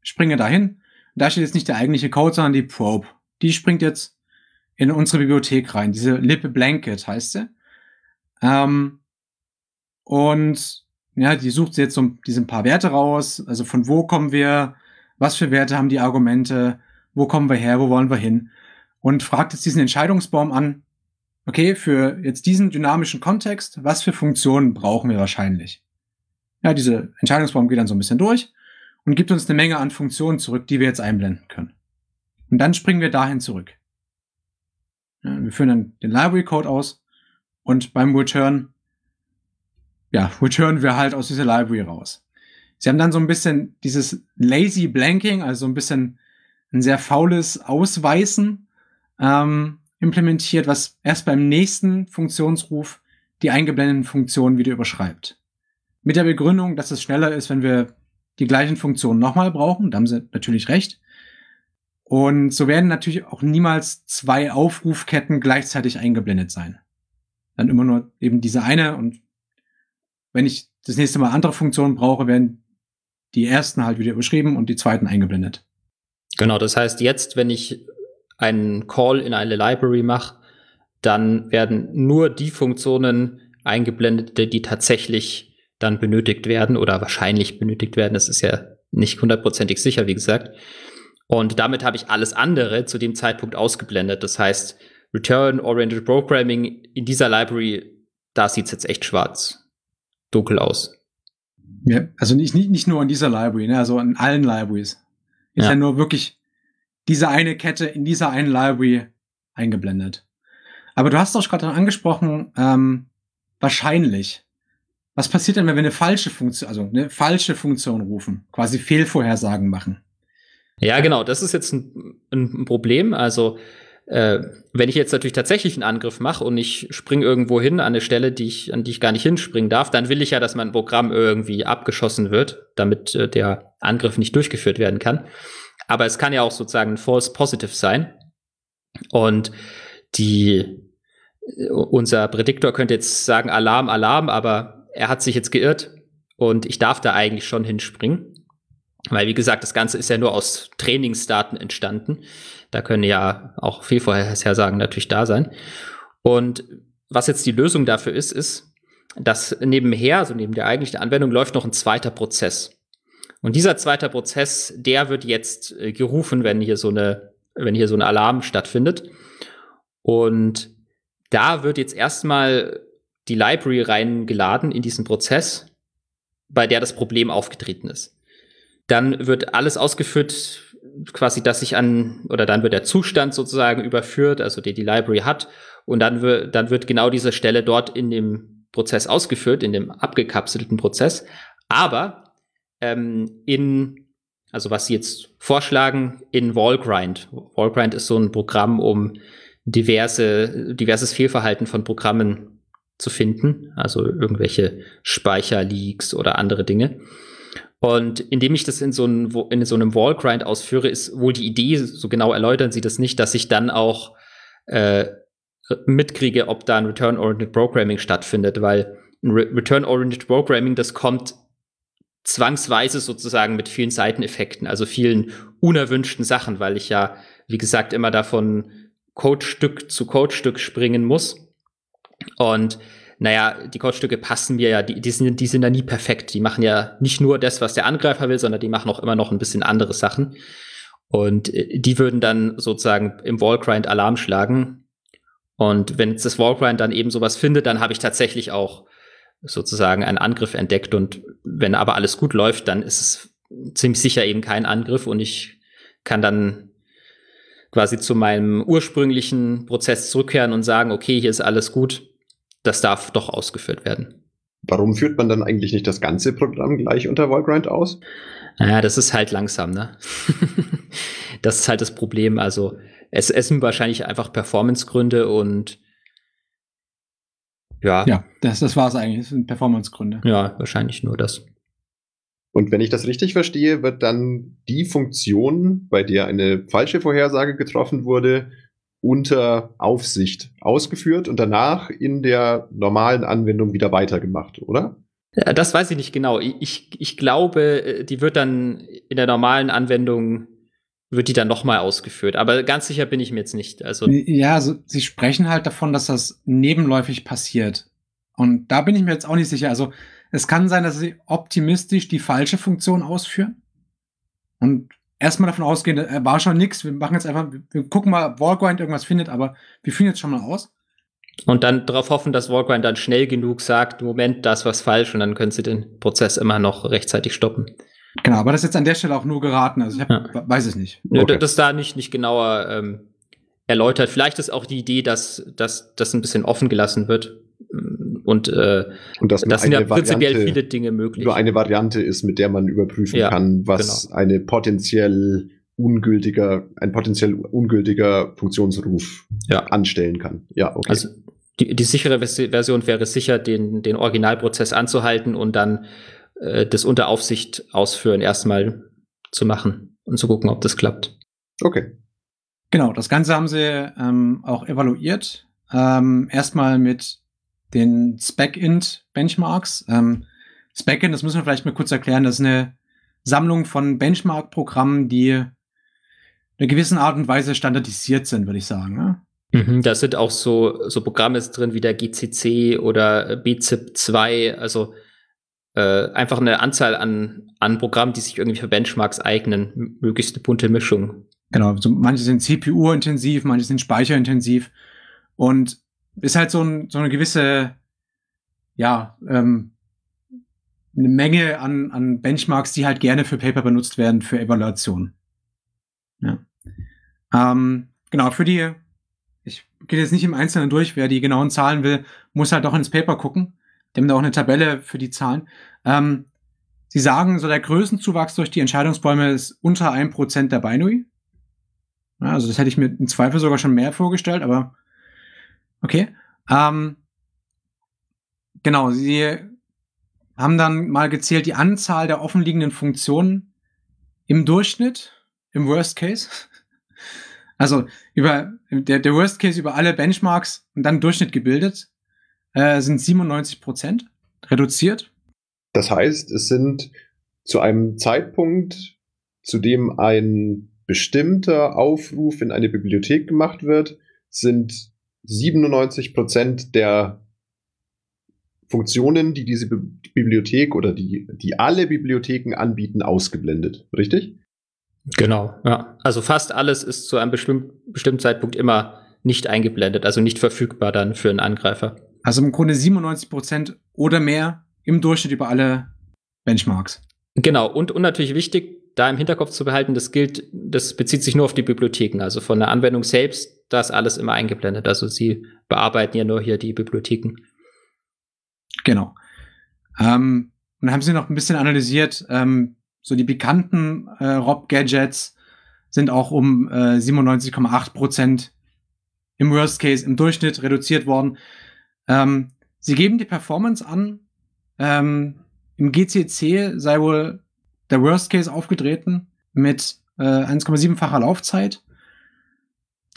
springe dahin. Da steht jetzt nicht der eigentliche Code, sondern die Probe. Die springt jetzt in unsere Bibliothek rein. Diese Lippe Blanket heißt sie. Ähm, und ja, die sucht jetzt so diese paar Werte raus. Also von wo kommen wir? Was für Werte haben die Argumente? Wo kommen wir her? Wo wollen wir hin? Und fragt jetzt diesen Entscheidungsbaum an. Okay, für jetzt diesen dynamischen Kontext, was für Funktionen brauchen wir wahrscheinlich? Ja, diese Entscheidungsbaum geht dann so ein bisschen durch und gibt uns eine Menge an Funktionen zurück, die wir jetzt einblenden können. Und dann springen wir dahin zurück. Ja, wir führen dann den Library Code aus und beim Return ja, returnen wir halt aus dieser Library raus. Sie haben dann so ein bisschen dieses lazy blanking, also so ein bisschen ein sehr faules Ausweisen ähm, implementiert, was erst beim nächsten Funktionsruf die eingeblendeten Funktionen wieder überschreibt. Mit der Begründung, dass es schneller ist, wenn wir die gleichen Funktionen nochmal brauchen. Da haben sie natürlich recht. Und so werden natürlich auch niemals zwei Aufrufketten gleichzeitig eingeblendet sein. Dann immer nur eben diese eine und wenn ich das nächste Mal andere Funktionen brauche, werden die ersten halt wieder überschrieben und die zweiten eingeblendet. Genau, das heißt, jetzt, wenn ich einen Call in eine Library mache, dann werden nur die Funktionen eingeblendet, die tatsächlich dann benötigt werden oder wahrscheinlich benötigt werden. Das ist ja nicht hundertprozentig sicher, wie gesagt. Und damit habe ich alles andere zu dem Zeitpunkt ausgeblendet. Das heißt, Return-Oriented Programming in dieser Library, da sieht es jetzt echt schwarz dunkel aus. Ja, also nicht, nicht, nicht nur in dieser Library, ne, also in allen Libraries. Ist ja. ja nur wirklich diese eine Kette in dieser einen Library eingeblendet. Aber du hast doch gerade angesprochen, ähm, wahrscheinlich. Was passiert denn, wenn wir eine falsche Funktion, also eine falsche Funktion rufen, quasi Fehlvorhersagen machen? Ja, genau, das ist jetzt ein, ein Problem. Also äh, wenn ich jetzt natürlich tatsächlich einen Angriff mache und ich springe irgendwo hin an eine Stelle, die ich, an die ich gar nicht hinspringen darf, dann will ich ja, dass mein Programm irgendwie abgeschossen wird, damit äh, der Angriff nicht durchgeführt werden kann. Aber es kann ja auch sozusagen ein False Positive sein. Und die, äh, unser Prädiktor könnte jetzt sagen Alarm, Alarm, aber er hat sich jetzt geirrt und ich darf da eigentlich schon hinspringen. Weil, wie gesagt, das Ganze ist ja nur aus Trainingsdaten entstanden. Da können ja auch Fehlvorhersagen natürlich da sein. Und was jetzt die Lösung dafür ist, ist, dass nebenher, also neben der eigentlichen Anwendung, läuft noch ein zweiter Prozess. Und dieser zweite Prozess, der wird jetzt äh, gerufen, wenn hier so eine, wenn hier so ein Alarm stattfindet. Und da wird jetzt erstmal die Library reingeladen in diesen Prozess, bei der das Problem aufgetreten ist. Dann wird alles ausgeführt, quasi, dass sich an, oder dann wird der Zustand sozusagen überführt, also der die Library hat. Und dann wird, dann wird genau diese Stelle dort in dem Prozess ausgeführt, in dem abgekapselten Prozess. Aber ähm, in, also was Sie jetzt vorschlagen, in Wallgrind. Wallgrind ist so ein Programm, um diverse, diverses Fehlverhalten von Programmen zu finden, also irgendwelche Speicherleaks oder andere Dinge. Und indem ich das in so, einem, in so einem Wallgrind ausführe, ist wohl die Idee, so genau erläutern sie das nicht, dass ich dann auch äh, mitkriege, ob da ein Return-Oriented Programming stattfindet, weil ein Re Return-Oriented Programming, das kommt zwangsweise sozusagen mit vielen Seiteneffekten, also vielen unerwünschten Sachen, weil ich ja, wie gesagt, immer davon Codestück zu Codestück springen muss. Und naja, die Codestücke passen mir ja, die, die, sind, die sind ja nie perfekt. Die machen ja nicht nur das, was der Angreifer will, sondern die machen auch immer noch ein bisschen andere Sachen. Und äh, die würden dann sozusagen im Wallgrind Alarm schlagen. Und wenn jetzt das Wallgrind dann eben sowas findet, dann habe ich tatsächlich auch sozusagen einen Angriff entdeckt. Und wenn aber alles gut läuft, dann ist es ziemlich sicher eben kein Angriff und ich kann dann quasi zu meinem ursprünglichen Prozess zurückkehren und sagen, okay, hier ist alles gut, das darf doch ausgeführt werden. Warum führt man dann eigentlich nicht das ganze Programm gleich unter Wallgrind aus? Naja, das ist halt langsam, ne? (laughs) das ist halt das Problem. Also, es, es sind wahrscheinlich einfach Performancegründe und ja. Ja, das, das war es eigentlich. Das sind Performancegründe. Ja, wahrscheinlich nur das. Und wenn ich das richtig verstehe, wird dann die Funktion, bei der eine falsche Vorhersage getroffen wurde, unter Aufsicht ausgeführt und danach in der normalen Anwendung wieder weitergemacht, oder? Ja, das weiß ich nicht genau. Ich, ich glaube, äh, die wird dann in der normalen Anwendung wird die dann nochmal ausgeführt. Aber ganz sicher bin ich mir jetzt nicht. Also ja, also, sie sprechen halt davon, dass das nebenläufig passiert. Und da bin ich mir jetzt auch nicht sicher. Also es kann sein, dass sie optimistisch die falsche Funktion ausführen. Und erstmal davon ausgehen, er war schon nichts. Wir machen jetzt einfach, wir gucken mal, ob Wallgrind irgendwas findet, aber wir führen jetzt schon mal aus. Und dann darauf hoffen, dass Wallgrind dann schnell genug sagt, Moment, da ist was falsch und dann können sie den Prozess immer noch rechtzeitig stoppen. Genau, aber das ist jetzt an der Stelle auch nur geraten. Also ich hab, ja. weiß es nicht. Okay. Das da nicht, nicht genauer ähm, erläutert. Vielleicht ist auch die Idee, dass, dass das ein bisschen offen gelassen wird. Und, äh, und das, das sind ja prinzipiell Variante, viele Dinge möglich. Nur eine Variante ist, mit der man überprüfen ja, kann, was genau. eine potenziell ungültiger, ein potenziell ungültiger Funktionsruf ja. anstellen kann. Ja, okay. Also die, die sichere Version wäre sicher, den, den Originalprozess anzuhalten und dann äh, das unter Aufsicht ausführen erstmal zu machen und zu gucken, ob das klappt. Okay. Genau, das Ganze haben sie ähm, auch evaluiert. Ähm, erstmal mit den Spec-Int-Benchmarks. Ähm, Spec-Int, das müssen wir vielleicht mal kurz erklären, das ist eine Sammlung von Benchmark-Programmen, die in einer gewissen Art und Weise standardisiert sind, würde ich sagen. Ne? Mhm, da sind auch so, so Programme drin wie der GCC oder BZIP2, also äh, einfach eine Anzahl an, an Programmen, die sich irgendwie für Benchmarks eignen, möglichst eine bunte Mischung. Genau, so manche sind CPU-intensiv, manche sind speicherintensiv und ist halt so, ein, so eine gewisse, ja, ähm, eine Menge an, an Benchmarks, die halt gerne für Paper benutzt werden für Evaluation. Ja. Ähm, genau, für die, ich gehe jetzt nicht im Einzelnen durch, wer die genauen Zahlen will, muss halt auch ins Paper gucken. Die haben da auch eine Tabelle für die Zahlen. Ähm, sie sagen, so der Größenzuwachs durch die Entscheidungsbäume ist unter ein Prozent der Binary. Ja, also das hätte ich mir im Zweifel sogar schon mehr vorgestellt, aber okay. Ähm, genau, sie haben dann mal gezählt die Anzahl der offenliegenden Funktionen im Durchschnitt, im Worst Case. Also über der, der Worst Case über alle Benchmarks und dann Durchschnitt gebildet, äh, sind 97 Prozent reduziert. Das heißt, es sind zu einem Zeitpunkt, zu dem ein bestimmter Aufruf in eine Bibliothek gemacht wird, sind 97 Prozent der Funktionen, die diese Bibliothek oder die, die alle Bibliotheken anbieten, ausgeblendet. Richtig? Genau, ja. Also fast alles ist zu einem bestimm bestimmten Zeitpunkt immer nicht eingeblendet, also nicht verfügbar dann für einen Angreifer. Also im Grunde 97 Prozent oder mehr im Durchschnitt über alle Benchmarks. Genau, und, und natürlich wichtig, da im Hinterkopf zu behalten, das gilt, das bezieht sich nur auf die Bibliotheken. Also von der Anwendung selbst, da ist alles immer eingeblendet. Also sie bearbeiten ja nur hier die Bibliotheken. Genau. Ähm, und haben sie noch ein bisschen analysiert, ähm, so die bekannten äh, Rob-Gadgets sind auch um äh, 97,8 Prozent im Worst Case im Durchschnitt reduziert worden. Ähm, sie geben die Performance an. Ähm, Im GCC sei wohl der Worst Case aufgetreten mit äh, 1,7-facher Laufzeit.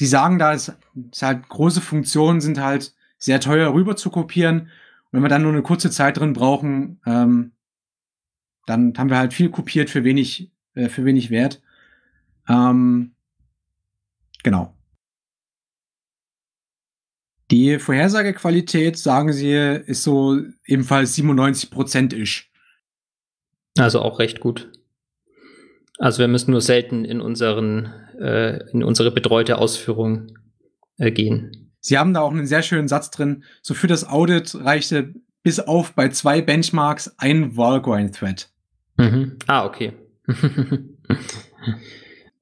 Die sagen da, es, es halt große Funktionen sind halt sehr teuer rüber zu kopieren. Und wenn wir dann nur eine kurze Zeit drin brauchen, ähm, dann haben wir halt viel kopiert für wenig, äh, für wenig Wert. Ähm, genau. Die Vorhersagequalität, sagen Sie, ist so ebenfalls 97 Prozent isch. Also auch recht gut. Also wir müssen nur selten in unseren äh, in unsere betreute Ausführung äh, gehen. Sie haben da auch einen sehr schönen Satz drin. So für das Audit reichte bis auf bei zwei Benchmarks ein Valgrind-Thread. Mhm. Ah, okay. (laughs)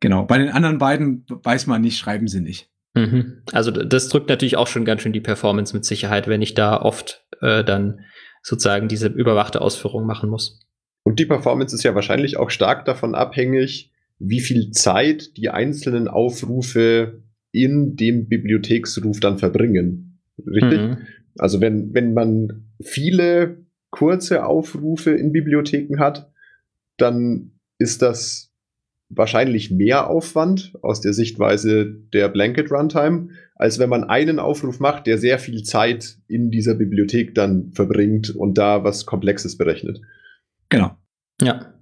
genau. Bei den anderen beiden weiß man nicht, schreiben sie nicht. Mhm. Also das drückt natürlich auch schon ganz schön die Performance mit Sicherheit, wenn ich da oft äh, dann sozusagen diese überwachte Ausführung machen muss. Und die Performance ist ja wahrscheinlich auch stark davon abhängig, wie viel Zeit die einzelnen Aufrufe in dem Bibliotheksruf dann verbringen. Richtig? Mhm. Also wenn, wenn man viele kurze Aufrufe in Bibliotheken hat, dann ist das wahrscheinlich mehr Aufwand aus der Sichtweise der Blanket Runtime, als wenn man einen Aufruf macht, der sehr viel Zeit in dieser Bibliothek dann verbringt und da was Komplexes berechnet. Genau. Ja.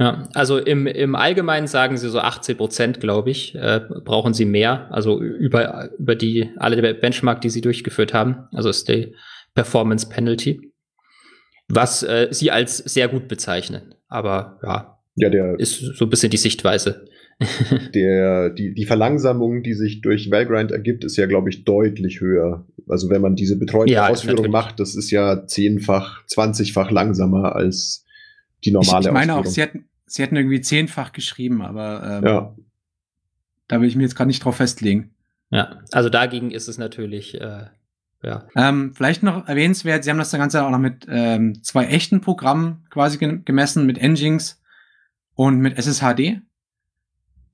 Ja, also im, im Allgemeinen sagen sie so 80 Prozent, glaube ich, äh, brauchen sie mehr, also über, über die, alle Benchmark, die sie durchgeführt haben. Also ist die Performance Penalty. Was äh, sie als sehr gut bezeichnen. Aber ja, ja der, ist so ein bisschen die Sichtweise. (laughs) der, die, die Verlangsamung, die sich durch Valgrind ergibt, ist ja, glaube ich, deutlich höher. Also wenn man diese betreute ja, Ausführung macht, das ist ja zehnfach, zwanzigfach langsamer als die normale ich, ich meine Ausführung. auch, sie hätten, sie hätten irgendwie zehnfach geschrieben, aber ähm, ja. da will ich mir jetzt gerade nicht drauf festlegen. Ja, also dagegen ist es natürlich, äh, ja. Ähm, vielleicht noch erwähnenswert, Sie haben das Ganze auch noch mit ähm, zwei echten Programmen quasi gemessen, mit Nginx und mit SSHD.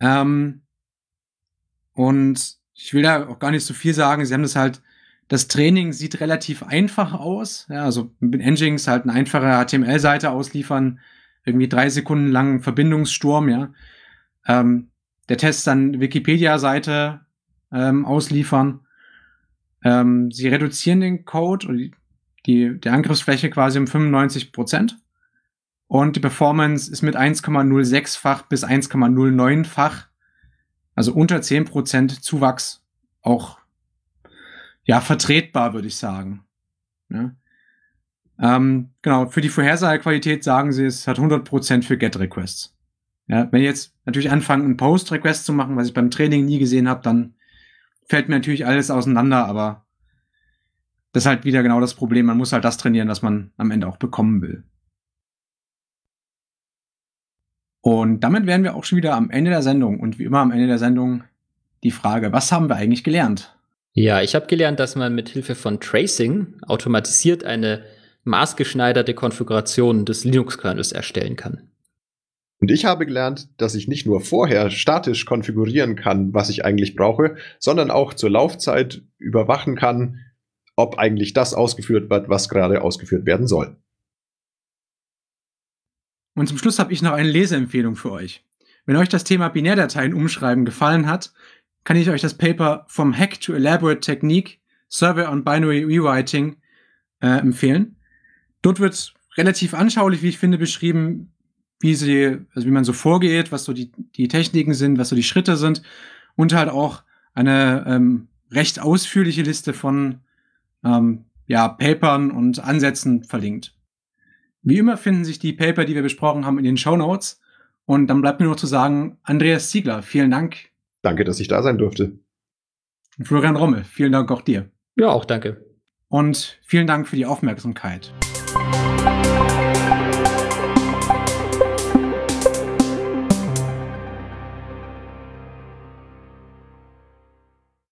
Ähm, und ich will da auch gar nicht so viel sagen. Sie haben das halt, das Training sieht relativ einfach aus. Ja, also mit Nginx halt eine einfache HTML-Seite ausliefern, irgendwie drei Sekunden lang Verbindungssturm, ja. Ähm, der Test dann Wikipedia-Seite ähm, ausliefern. Ähm, sie reduzieren den Code oder die, die, Angriffsfläche quasi um 95 Prozent. Und die Performance ist mit 1,06-fach bis 1,09-fach, also unter 10 Prozent Zuwachs auch ja vertretbar, würde ich sagen. Ja. Ähm, genau, für die Vorhersagequalität sagen sie, es hat 100% für GET-Requests. Ja, wenn ich jetzt natürlich anfange, einen Post-Request zu machen, was ich beim Training nie gesehen habe, dann fällt mir natürlich alles auseinander, aber das ist halt wieder genau das Problem. Man muss halt das trainieren, was man am Ende auch bekommen will. Und damit wären wir auch schon wieder am Ende der Sendung. Und wie immer am Ende der Sendung die Frage, was haben wir eigentlich gelernt? Ja, ich habe gelernt, dass man mit Hilfe von Tracing automatisiert eine maßgeschneiderte Konfiguration des Linux-Kernels erstellen kann. Und ich habe gelernt, dass ich nicht nur vorher statisch konfigurieren kann, was ich eigentlich brauche, sondern auch zur Laufzeit überwachen kann, ob eigentlich das ausgeführt wird, was gerade ausgeführt werden soll. Und zum Schluss habe ich noch eine Leseempfehlung für euch. Wenn euch das Thema Binärdateien umschreiben gefallen hat, kann ich euch das Paper From Hack to Elaborate Technique Survey on Binary Rewriting äh, empfehlen. Dort wird relativ anschaulich, wie ich finde, beschrieben, wie sie, also wie man so vorgeht, was so die, die Techniken sind, was so die Schritte sind und halt auch eine ähm, recht ausführliche Liste von ähm, ja, Papern und Ansätzen verlinkt. Wie immer finden sich die Paper, die wir besprochen haben, in den Show Notes. Und dann bleibt mir noch zu sagen, Andreas Ziegler, vielen Dank. Danke, dass ich da sein durfte. Und Florian Rommel, vielen Dank auch dir. Ja, auch danke. Und vielen Dank für die Aufmerksamkeit.